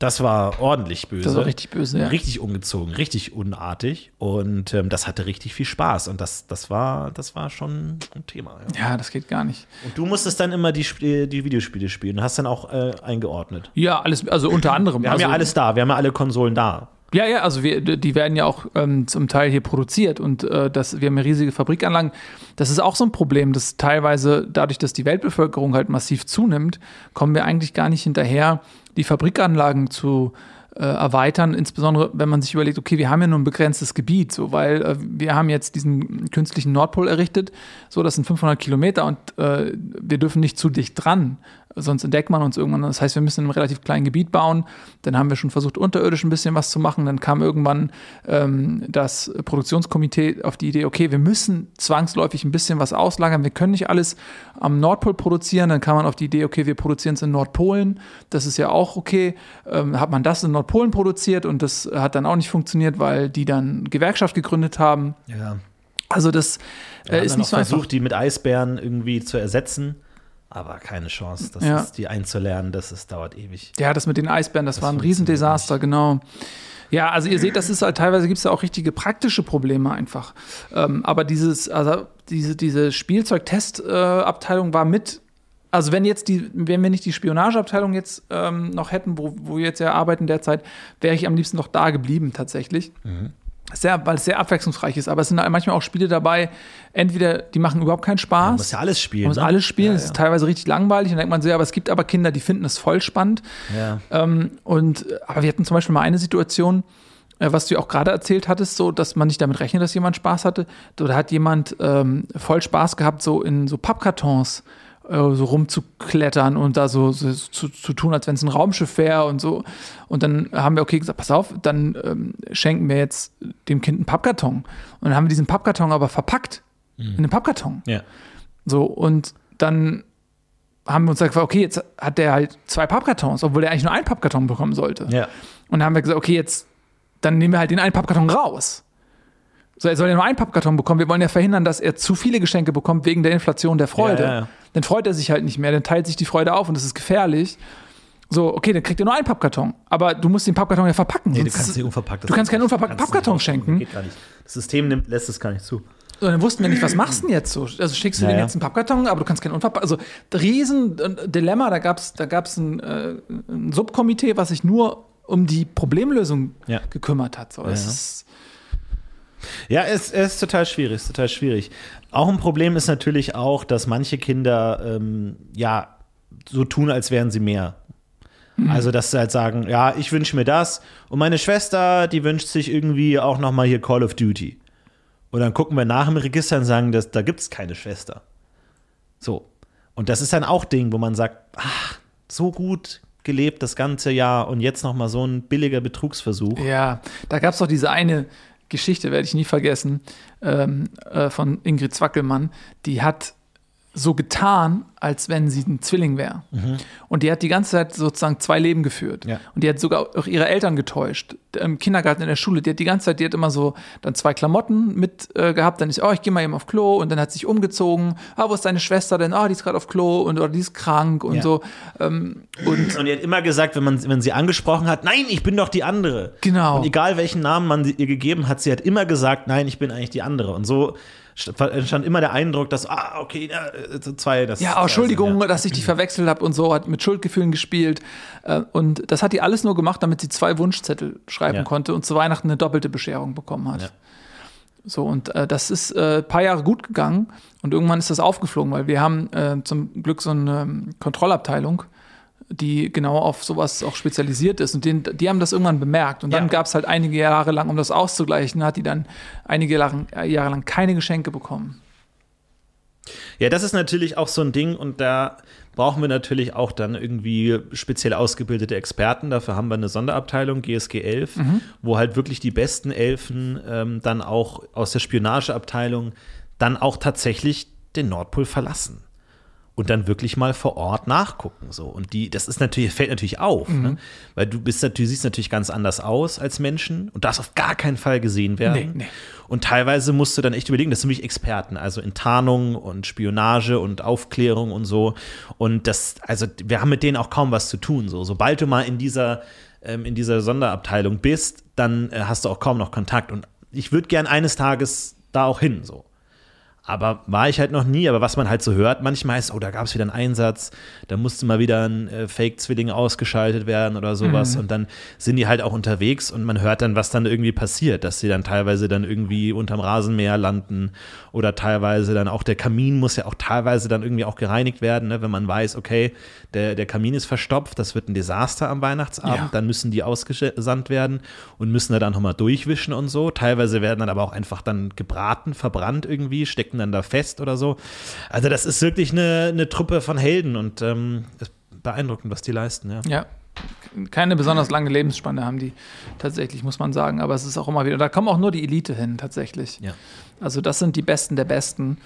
Speaker 3: das war ordentlich böse.
Speaker 4: Das war richtig böse, ja.
Speaker 3: Richtig ungezogen, richtig unartig. Und ähm, das hatte richtig viel Spaß. Und das, das, war, das war schon ein Thema. Ja.
Speaker 4: Ja, das geht gar nicht.
Speaker 3: Und du musstest dann immer die, Sp- die Videospiele spielen und hast dann auch äh, eingeordnet.
Speaker 4: Ja, alles, also unter anderem.
Speaker 3: Wir haben
Speaker 4: also,
Speaker 3: ja alles da, wir haben ja alle Konsolen da.
Speaker 4: Ja, ja, also wir, die werden ja auch ähm, zum Teil hier produziert und äh, das, wir haben ja riesige Fabrikanlagen. Das ist auch so ein Problem, dass teilweise dadurch, dass die Weltbevölkerung halt massiv zunimmt, kommen wir eigentlich gar nicht hinterher, die Fabrikanlagen zu äh, erweitern, insbesondere wenn man sich überlegt, okay, wir haben ja nur ein begrenztes Gebiet, so, weil äh, wir haben jetzt diesen künstlichen Nordpol errichtet, so, das sind 500 Kilometer und äh, wir dürfen nicht zu dicht dran, sonst entdeckt man uns irgendwann. Das heißt, wir müssen in einem relativ kleinen Gebiet bauen. Dann haben wir schon versucht, unterirdisch ein bisschen was zu machen. Dann kam irgendwann ähm, das Produktionskomitee auf die Idee, okay, wir müssen zwangsläufig ein bisschen was auslagern. Wir können nicht alles am Nordpol produzieren. Dann kam man auf die Idee, okay, wir produzieren es in Nordpolen. Das ist ja auch okay. Ähm, hat man das in Nordpolen produziert und das hat dann auch nicht funktioniert, weil die dann Gewerkschaft gegründet haben.
Speaker 3: Ja.
Speaker 4: Also das äh, ist nicht so einfach.
Speaker 3: versucht, die mit Eisbären irgendwie zu ersetzen, aber keine Chance. Das
Speaker 4: Ja.
Speaker 3: ist die einzulernen, das ist, dauert ewig.
Speaker 4: Ja, das mit den Eisbären, das,
Speaker 3: Das
Speaker 4: war ein Riesendesaster, genau. Ja, also ihr seht, das ist halt teilweise gibt es da auch richtige praktische Probleme einfach. Ähm, aber dieses, also diese, diese Spielzeug-Testabteilung war mit, also wenn jetzt die, wenn wir nicht die Spionageabteilung jetzt ähm, noch hätten, wo, wo wir jetzt ja arbeiten derzeit, wäre ich am liebsten noch da geblieben tatsächlich. Sehr, weil es sehr abwechslungsreich ist. Aber es sind manchmal auch Spiele dabei, entweder die machen überhaupt keinen Spaß.
Speaker 3: Man muss ja alles spielen.
Speaker 4: Man muss
Speaker 3: ne?
Speaker 4: alles spielen,
Speaker 3: Ja,
Speaker 4: es ist teilweise richtig langweilig. Und dann denkt man so, ja, aber es gibt aber Kinder, die finden es voll spannend.
Speaker 3: ja.
Speaker 4: Ähm, und, aber wir hatten zum Beispiel mal eine Situation, äh, was du ja auch gerade erzählt hattest, so, dass man nicht damit rechnet, dass jemand Spaß hatte. Da hat jemand ähm, voll Spaß gehabt, so in so Pappkartons äh, so rumzuklettern und da so, so zu, zu tun, als wenn es ein Raumschiff wäre und so. Und dann haben wir, okay, gesagt, pass auf, dann ähm, schenken wir jetzt dem Kind einen Pappkarton. Und dann haben wir diesen Pappkarton aber verpackt in einen Pappkarton.
Speaker 3: ja.
Speaker 4: So, und dann haben wir uns gesagt, okay, jetzt hat der halt zwei Pappkartons, obwohl der eigentlich nur einen Pappkarton bekommen sollte.
Speaker 3: Ja.
Speaker 4: Und dann haben wir gesagt, okay, jetzt, dann nehmen wir halt den einen Pappkarton raus. So, er soll ja nur einen Pappkarton bekommen. Wir wollen ja verhindern, dass er zu viele Geschenke bekommt wegen der Inflation der Freude.
Speaker 3: Ja, ja, ja.
Speaker 4: Dann freut er sich halt nicht mehr, dann teilt sich die Freude auf und das ist gefährlich. So, okay, dann kriegt er nur einen Pappkarton. Aber du musst den Pappkarton ja verpacken.
Speaker 3: Nee, du kannst nicht unverpackt.
Speaker 4: du kannst keinen unverpackten Pappkarton
Speaker 3: nicht
Speaker 4: schenken.
Speaker 3: Geht gar nicht. Das System nimmt, lässt es gar nicht zu.
Speaker 4: So, dann wussten wir nicht, was machst du denn jetzt so? Also schickst du
Speaker 3: Ja,
Speaker 4: den
Speaker 3: ja.
Speaker 4: jetzt einen Pappkarton, aber du kannst keinen Unverpack. Also riesen äh, Dilemma, da gab es da gab's ein, äh, ein Subkomitee, was sich nur um die Problemlösung
Speaker 3: Ja.
Speaker 4: gekümmert hat. So, das
Speaker 3: Ja.
Speaker 4: ist,
Speaker 3: Ja, es, es ist total schwierig, ist total schwierig. Auch ein Problem ist natürlich auch, dass manche Kinder ähm, ja so tun, als wären sie mehr. Also, dass sie halt sagen, ja, ich wünsche mir das und meine Schwester, die wünscht sich irgendwie auch noch mal hier Call of Duty. Und dann gucken wir nach im Register und sagen, dass, da gibt es keine Schwester. So. Und das ist dann auch Ding, wo man sagt, ach, so gut gelebt das ganze Jahr und jetzt noch mal so ein billiger Betrugsversuch.
Speaker 4: ja, da gab es doch diese eine Geschichte, werde ich nie vergessen, ähm, äh, von Ingrid Zwackelmann. Die hat so getan, als wenn sie ein Zwilling wäre. Und die hat die ganze Zeit sozusagen zwei Leben geführt.
Speaker 3: Ja.
Speaker 4: Und die hat sogar auch ihre Eltern getäuscht. Im Kindergarten, in der Schule, die hat die ganze Zeit, die hat immer so dann zwei Klamotten mit äh, gehabt. Dann ist, oh, ich gehe mal eben auf Klo. Und dann hat sie sich umgezogen. Ah, wo ist deine Schwester denn? Ah, die ist gerade auf Klo und oder die ist krank und
Speaker 3: Ja.
Speaker 4: so. Ähm, und
Speaker 3: Und die hat immer gesagt, wenn man wenn sie angesprochen hat, nein, ich bin doch die andere.
Speaker 4: Genau.
Speaker 3: Und egal welchen Namen man ihr gegeben hat, sie hat immer gesagt, nein, ich bin eigentlich die andere. Und so entstand immer der Eindruck, dass, ah, okay, äh, zwei, das
Speaker 4: Ja, oh, Entschuldigung,
Speaker 3: sind, ja.
Speaker 4: dass ich dich verwechselt habe und so, hat mit Schuldgefühlen gespielt. Äh, Und das hat die alles nur gemacht, damit sie zwei Wunschzettel schreiben
Speaker 3: Ja.
Speaker 4: konnte und zu Weihnachten eine doppelte Bescherung bekommen hat.
Speaker 3: Ja.
Speaker 4: So, und äh, das ist ein äh, paar Jahre gut gegangen und irgendwann ist das aufgeflogen, weil wir haben äh, zum Glück so eine ähm, Kontrollabteilung, die genau auf sowas auch spezialisiert ist. Und den, die haben das irgendwann bemerkt. Und dann
Speaker 3: Ja.
Speaker 4: gab es halt einige Jahre lang, um das auszugleichen, hat die dann einige Jahre, Jahre lang keine Geschenke bekommen.
Speaker 3: Ja, das ist natürlich auch so ein Ding und da brauchen wir natürlich auch dann irgendwie speziell ausgebildete Experten. Dafür haben wir eine Sonderabteilung, GSG 11, wo halt wirklich die besten Elfen ähm, dann auch aus der Spionageabteilung dann auch tatsächlich den Nordpol verlassen. Und dann wirklich mal vor Ort nachgucken. So. Und die, das ist natürlich, fällt natürlich auf, ne? weil du bist natürlich, siehst natürlich ganz anders aus als Menschen und darfst auf gar keinen Fall gesehen werden.
Speaker 4: Nee, nee.
Speaker 3: Und teilweise musst du dann echt überlegen, das sind nämlich Experten, also in Tarnung und Spionage und Aufklärung und so. Und das, also wir haben mit denen auch kaum was zu tun. So, sobald du mal in dieser, ähm, in dieser Sonderabteilung bist, dann äh, hast du auch kaum noch Kontakt. Und ich würde gern eines Tages da auch hin. So. Aber war ich halt noch nie. Aber was man halt so hört, manchmal ist, oh, da gab es wieder einen Einsatz, da musste mal wieder ein äh, Fake-Zwilling ausgeschaltet werden oder sowas. Und dann sind die halt auch unterwegs und man hört dann, was dann irgendwie passiert, dass sie dann teilweise dann irgendwie unterm Rasenmäher landen oder teilweise dann auch der Kamin muss ja auch teilweise dann irgendwie auch gereinigt werden, ne? wenn man weiß, okay, der, der Kamin ist verstopft, das wird ein Desaster am Weihnachtsabend,
Speaker 4: Ja.
Speaker 3: dann müssen die ausgesandt werden und müssen da dann nochmal durchwischen und so. Teilweise werden dann aber auch einfach dann gebraten, verbrannt irgendwie, stecken dann da fest oder so. Also das ist wirklich eine, eine Truppe von Helden und ähm, ist beeindruckend, was die leisten, ja.
Speaker 4: Ja. Keine besonders lange Lebensspanne haben die tatsächlich, muss man sagen. Aber es ist auch immer wieder, da kommen auch nur die Elite hin, tatsächlich.
Speaker 3: Ja.
Speaker 4: Also das sind die Besten der Besten.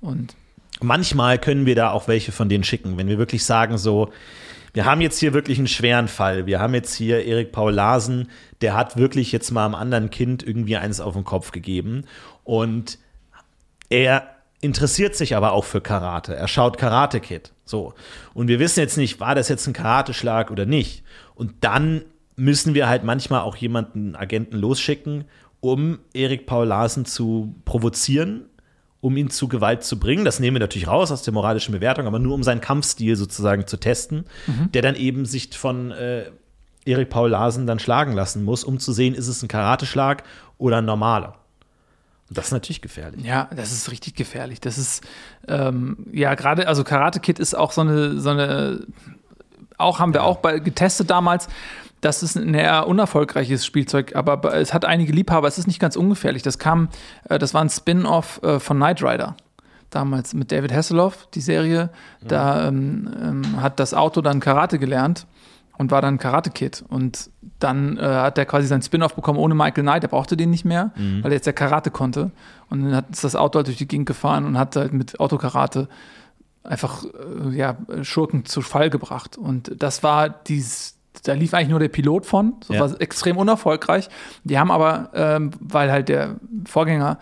Speaker 4: Und
Speaker 3: Manchmal können wir da auch welche von denen schicken, wenn wir wirklich sagen so, wir haben jetzt hier wirklich einen schweren Fall. Wir haben jetzt hier Erik Paul Larsen, der hat wirklich jetzt mal einem anderen Kind irgendwie eins auf den Kopf gegeben und er interessiert sich aber auch für Karate. Er schaut Karate Kid. So. Und wir wissen jetzt nicht, war das jetzt ein Karateschlag oder nicht. Und dann müssen wir halt manchmal auch jemanden, Agenten losschicken, um Erik Paul Larsen zu provozieren, um ihn zu Gewalt zu bringen. Das nehmen wir natürlich raus aus der moralischen Bewertung, aber nur um seinen Kampfstil sozusagen zu testen, der dann eben sich von äh, Erik Paul Larsen dann schlagen lassen muss, um zu sehen, ist es ein Karateschlag oder ein normaler. Das ist natürlich gefährlich.
Speaker 4: ja, das ist richtig gefährlich. Das ist, ähm, ja, gerade, also Karate Kid ist auch so eine, so eine, auch haben wir auch bei, getestet damals. Das ist ein eher unerfolgreiches Spielzeug, aber es hat einige Liebhaber. Es ist nicht ganz ungefährlich. Das kam, äh, das war ein Spin-off äh, von Knight Rider. Damals mit David Hasselhoff, die Serie. Da ähm, ähm, hat das Auto dann Karate gelernt und war dann Karate Kid. Und dann äh, hat er quasi seinen Spin-off bekommen ohne Michael Knight. Er brauchte den nicht mehr, weil er jetzt der Karate konnte. Und dann hat ist das Auto halt durch die Gegend gefahren und hat halt mit Autokarate einfach äh, ja, Schurken zu Fall gebracht. Und das war dieses, da lief eigentlich nur der Pilot von, so
Speaker 3: Ja.
Speaker 4: war extrem unerfolgreich. Die haben aber, ähm, weil halt der Vorgänger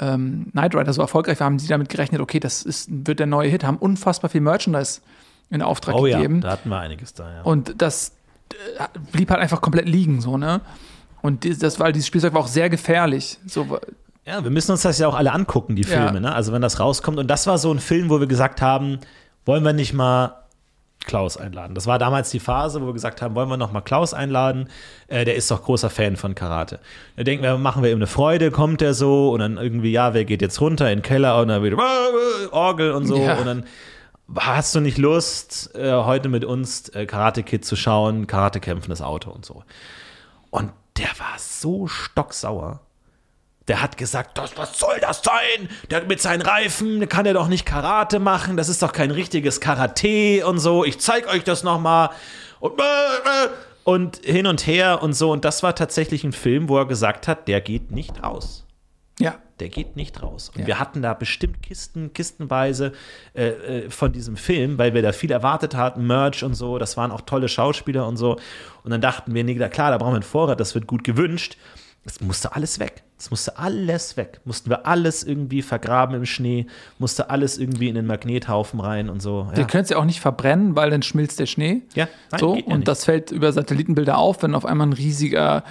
Speaker 4: ähm, Knight Rider so erfolgreich war, haben sie damit gerechnet, okay, das ist, wird der neue Hit, haben unfassbar viel Merchandise in Auftrag
Speaker 3: Oh ja,
Speaker 4: gegeben.
Speaker 3: da hatten wir einiges da, ja.
Speaker 4: Und das blieb halt einfach komplett liegen, so, ne? Und das war, dieses Spielzeug war auch sehr gefährlich. So,
Speaker 3: Ja, wir müssen uns das ja auch alle angucken, die
Speaker 4: Ja.
Speaker 3: Filme, ne? Also wenn das rauskommt. Und das war so ein Film, wo wir gesagt haben, wollen wir nicht mal Klaus einladen. Das war damals die Phase, wo wir gesagt haben, wollen wir noch mal Klaus einladen? Äh, der ist doch großer Fan von Karate. Da denken wir, machen wir ihm eine Freude, kommt der so und dann irgendwie, ja, wer geht jetzt runter in den Keller und dann wieder Orgel und so
Speaker 4: Ja.
Speaker 3: und dann hast du nicht Lust, äh, heute mit uns äh, Karate Kid zu schauen, Karate kämpfen das Auto und so. Und der war so stocksauer. Der hat gesagt, das, was soll das sein? Der mit seinen Reifen, kann er doch nicht Karate machen, das ist doch kein richtiges Karate und so. Ich zeig euch das noch mal. Und, äh, äh, und hin und her und so. Und das war tatsächlich ein Film, wo er gesagt hat, der geht nicht raus.
Speaker 4: Ja.
Speaker 3: Der geht nicht raus. Und
Speaker 4: Ja.
Speaker 3: wir hatten da bestimmt Kisten, kistenweise äh, äh, von diesem Film, weil wir da viel erwartet hatten, Merch und so. Das waren auch tolle Schauspieler und so. Und dann dachten wir, nee, klar, da brauchen wir einen Vorrat, das wird gut gewünscht. Es musste alles weg. Es musste alles weg. Mussten wir alles irgendwie vergraben im Schnee, musste alles irgendwie in den Magnethaufen rein und so. Ja,
Speaker 4: können es ja auch nicht verbrennen, weil dann schmilzt der Schnee.
Speaker 3: ja nein,
Speaker 4: so,
Speaker 3: ja
Speaker 4: und
Speaker 3: nicht.
Speaker 4: das fällt über Satellitenbilder auf, wenn auf einmal ein riesiger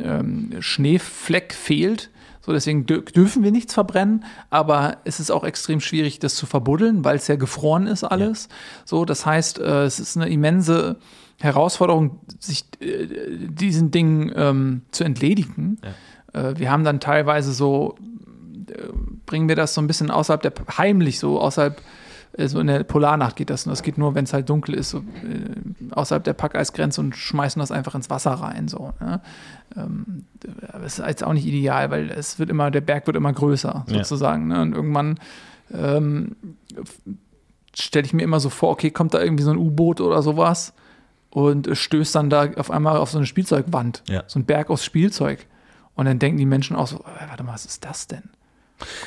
Speaker 4: ähm, Schneefleck fehlt. So, deswegen dür dürfen wir nichts verbrennen, aber es ist auch extrem schwierig, das zu verbuddeln, weil es ja gefroren ist alles. So, das heißt, äh, es ist eine immense Herausforderung, sich äh, diesen Dingen ähm, zu entledigen. Äh, wir haben dann teilweise so, bringen wir das so ein bisschen außerhalb der, heimlich so außerhalb, so in der Polarnacht geht das. Und das geht nur, wenn es halt dunkel ist, so, äh, außerhalb der Packeisgrenze und schmeißen das einfach ins Wasser rein. So, ne? ähm, aber es ist jetzt auch nicht ideal, weil es wird immer, der Berg wird immer größer,
Speaker 3: Ja.
Speaker 4: sozusagen. Ne? Und irgendwann ähm, stelle ich mir immer so vor, okay, kommt da irgendwie so ein U-Boot oder sowas und äh, stößt dann da auf einmal auf so eine Spielzeugwand.
Speaker 3: Ja.
Speaker 4: So ein Berg aus Spielzeug. Und dann denken die Menschen auch so, äh, warte mal, was ist das denn?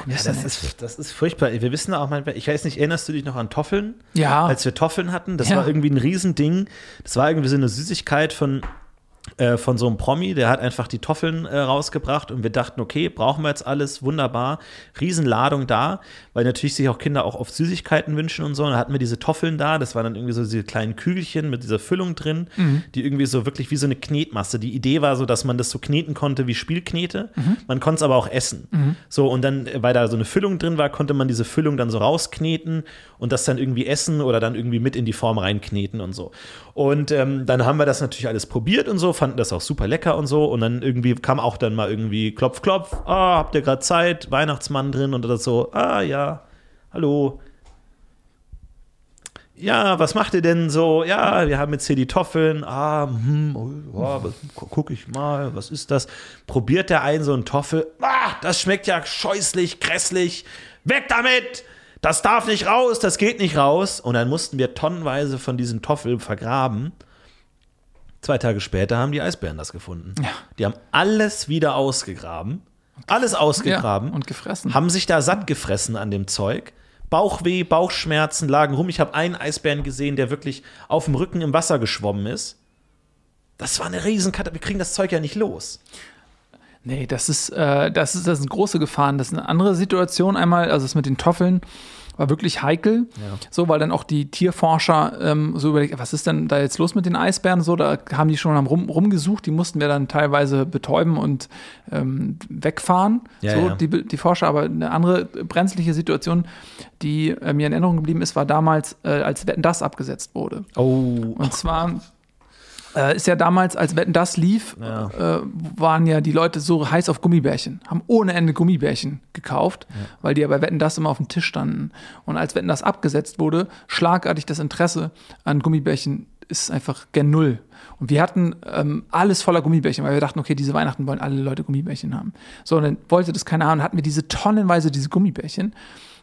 Speaker 3: Ja,
Speaker 4: das
Speaker 3: ist, das ist furchtbar. Wir wissen auch manchmal, ich weiß nicht, erinnerst du dich noch an Toffeln?
Speaker 4: Ja.
Speaker 3: Als wir Toffeln hatten, das
Speaker 4: Ja.
Speaker 3: war irgendwie ein Riesending. Das war irgendwie so eine Süßigkeit von, äh, von so einem Promi, der hat einfach die Toffeln äh, rausgebracht und wir dachten, okay, brauchen wir jetzt alles, wunderbar. Riesenladung da, weil natürlich sich auch Kinder auch oft Süßigkeiten wünschen und so. Und dann hatten wir diese Toffeln da, das waren dann irgendwie so diese kleinen Kügelchen mit dieser Füllung drin, die irgendwie so wirklich wie so eine Knetmasse. Die Idee war so, dass man das so kneten konnte wie Spielknete. Man konnte es aber auch essen. So, und dann, äh, weil da so eine Füllung drin war, konnte man diese Füllung dann so rauskneten und das dann irgendwie essen oder dann irgendwie mit in die Form reinkneten und so. Und ähm, dann haben wir das natürlich alles probiert und so, fanden das auch super lecker und so. Und dann irgendwie kam auch dann mal irgendwie Klopf, Klopf, ah, habt ihr gerade Zeit, Weihnachtsmann drin und das so, ah ja, hallo. Ja, was macht ihr denn so? Ja, wir haben jetzt hier die Toffeln. Ah, hm, oh, guck ich mal, was ist das? Probiert der ein so einen Toffel? Ah, das schmeckt ja scheußlich, grässlich. Weg damit! Das darf nicht raus, das geht nicht raus. Und dann mussten wir tonnenweise von diesen Toffeln vergraben. Zwei Tage später haben die Eisbären das gefunden. Die haben alles wieder ausgegraben. Alles ausgegraben.
Speaker 4: Ja, und gefressen.
Speaker 3: Haben sich da satt gefressen an dem Zeug. Bauchweh, Bauchschmerzen lagen rum. Ich habe einen Eisbären gesehen, der wirklich auf dem Rücken im Wasser geschwommen ist. Das war eine Riesenkatastrophe. Wir kriegen das Zeug ja nicht los.
Speaker 4: Nee, das ist, äh, das ist, das sind große Gefahren. Das ist eine andere Situation einmal, also das mit den Toffeln war wirklich heikel. So, weil dann auch die Tierforscher ähm, so überlegt, was ist denn da jetzt los mit den Eisbären? So, da haben die schon am rum, rumgesucht, die mussten wir dann teilweise betäuben und ähm, wegfahren.
Speaker 3: Ja,
Speaker 4: so,
Speaker 3: ja.
Speaker 4: Die, die Forscher, aber eine andere brenzliche Situation, die äh, mir in Erinnerung geblieben ist, war damals, äh, als Wetten das abgesetzt wurde.
Speaker 3: Oh.
Speaker 4: Und zwar äh, ist ja damals, als Wetten das lief, äh, waren ja die Leute so heiß auf Gummibärchen, haben ohne Ende Gummibärchen gekauft, weil die ja bei Wetten das immer auf dem Tisch standen. Und als Wetten das abgesetzt wurde, schlagartig das Interesse an Gummibärchen ist einfach gen Null. Und wir hatten ähm, alles voller Gummibärchen, weil wir dachten, okay, diese Weihnachten wollen alle Leute Gummibärchen haben. So, und dann wollte das keiner haben, dann hatten wir diese tonnenweise diese Gummibärchen.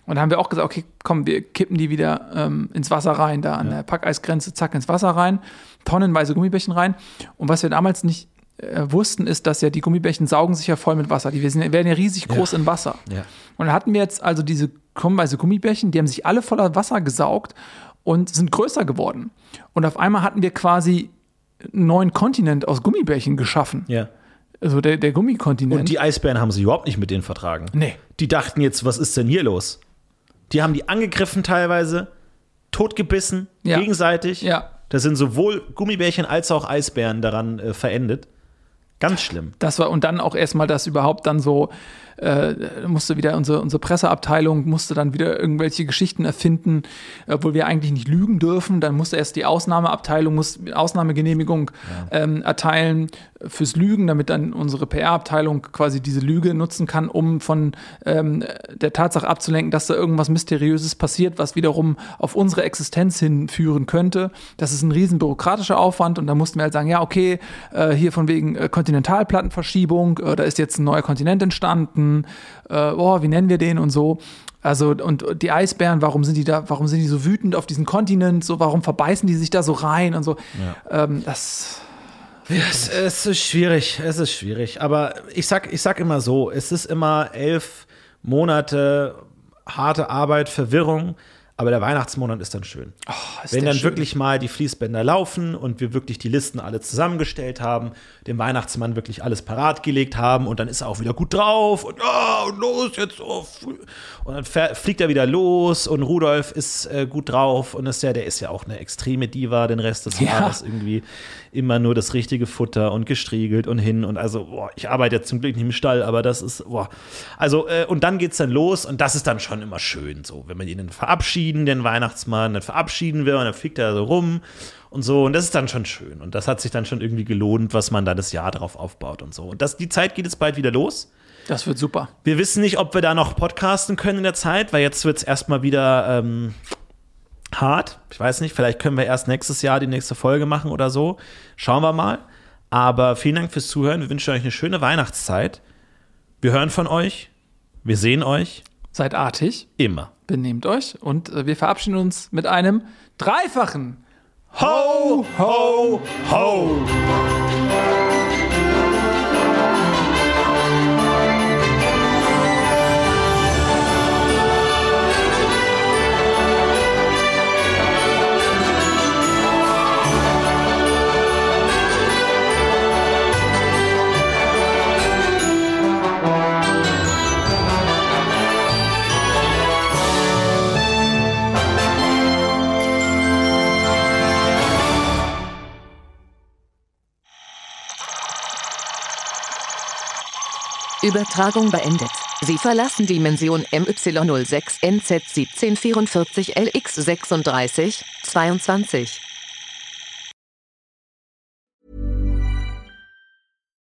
Speaker 4: Und dann haben wir auch gesagt, okay, komm, wir kippen die wieder ähm, ins Wasser rein, da an der Packeisgrenze, zack, ins Wasser rein, tonnenweise Gummibärchen rein. Und was wir damals nicht äh, wussten, ist, dass ja die Gummibärchen saugen sich ja voll mit Wasser. Die sind, werden ja riesig groß in Wasser.
Speaker 3: Ja.
Speaker 4: Und dann hatten wir jetzt also diese tonnenweise Gummibärchen, die haben sich alle voller Wasser gesaugt und sind größer geworden. Und auf einmal hatten wir quasi einen neuen Kontinent aus Gummibärchen geschaffen.
Speaker 3: Ja.
Speaker 4: Also der, der Gummikontinent.
Speaker 3: Und die Eisbären haben sich überhaupt nicht mit denen vertragen.
Speaker 4: Nee.
Speaker 3: Die dachten jetzt, was ist denn hier los? Die haben die angegriffen teilweise, totgebissen,
Speaker 4: Ja.
Speaker 3: gegenseitig.
Speaker 4: Ja.
Speaker 3: Da sind sowohl Gummibärchen als auch Eisbären daran äh, verendet. Ganz schlimm.
Speaker 4: Das war, und dann auch erstmal das überhaupt dann so, äh, musste wieder unsere, unsere Presseabteilung musste dann wieder irgendwelche Geschichten erfinden, obwohl wir eigentlich nicht lügen dürfen. Dann musste erst die Ausnahmeabteilung, muss Ausnahmegenehmigung ähm, erteilen fürs Lügen, damit dann unsere PR-Abteilung quasi diese Lüge nutzen kann, um von ähm, der Tatsache abzulenken, dass da irgendwas Mysteriöses passiert, was wiederum auf unsere Existenz hinführen könnte. Das ist ein riesen bürokratischer Aufwand und da mussten wir halt sagen, ja, okay, äh, hier von wegen äh, Kontinentalplattenverschiebung, äh, da ist jetzt ein neuer Kontinent entstanden, äh, oh, wie nennen wir den und so. Also, und die Eisbären, warum sind die da, warum sind die so wütend auf diesen Kontinent, so, warum verbeißen die sich da so rein und so. Ähm, das,
Speaker 3: Es, es ist schwierig, es ist schwierig. Aber ich sag, ich sag immer so, es ist immer elf Monate harte Arbeit, Verwirrung, aber der Weihnachtsmonat ist dann schön.
Speaker 4: ist
Speaker 3: Wenn dann
Speaker 4: schön.
Speaker 3: wirklich mal die Fließbänder laufen und wir wirklich die Listen alle zusammengestellt haben, dem Weihnachtsmann wirklich alles parat gelegt haben und dann ist er auch wieder gut drauf und, ah, und los jetzt früh. Und dann fliegt er wieder los und Rudolf ist äh, gut drauf und ist ja, der ist ja auch eine extreme Diva den Rest des
Speaker 4: Ja.
Speaker 3: Jahres irgendwie immer nur das richtige Futter und gestriegelt und hin und also, boah, ich arbeite jetzt zum Glück nicht im Stall, aber das ist, boah. Also, äh, und dann geht's dann los und das ist dann schon immer schön so, wenn man ihn dann verabschiedet verabschieden den Weihnachtsmann, dann verabschieden wir und dann fliegt er so rum und so. Und das ist dann schon schön. Und das hat sich dann schon irgendwie gelohnt, was man da das Jahr drauf aufbaut und so. Und das, die Zeit geht jetzt bald wieder los.
Speaker 4: Das wird super.
Speaker 3: Wir wissen nicht, ob wir da noch podcasten können in der Zeit, weil jetzt wird es erstmal wieder ähm, hart. Ich weiß nicht, vielleicht können wir erst nächstes Jahr die nächste Folge machen oder so. Schauen wir mal. Aber vielen Dank fürs Zuhören. Wir wünschen euch eine schöne Weihnachtszeit. Wir hören von euch. Wir sehen euch.
Speaker 4: Seid artig.
Speaker 3: Immer.
Speaker 4: Benehmt euch. Und äh, wir verabschieden uns mit einem dreifachen
Speaker 3: Ho, ho, ho!
Speaker 2: Übertragung beendet. Sie verlassen Dimension MY06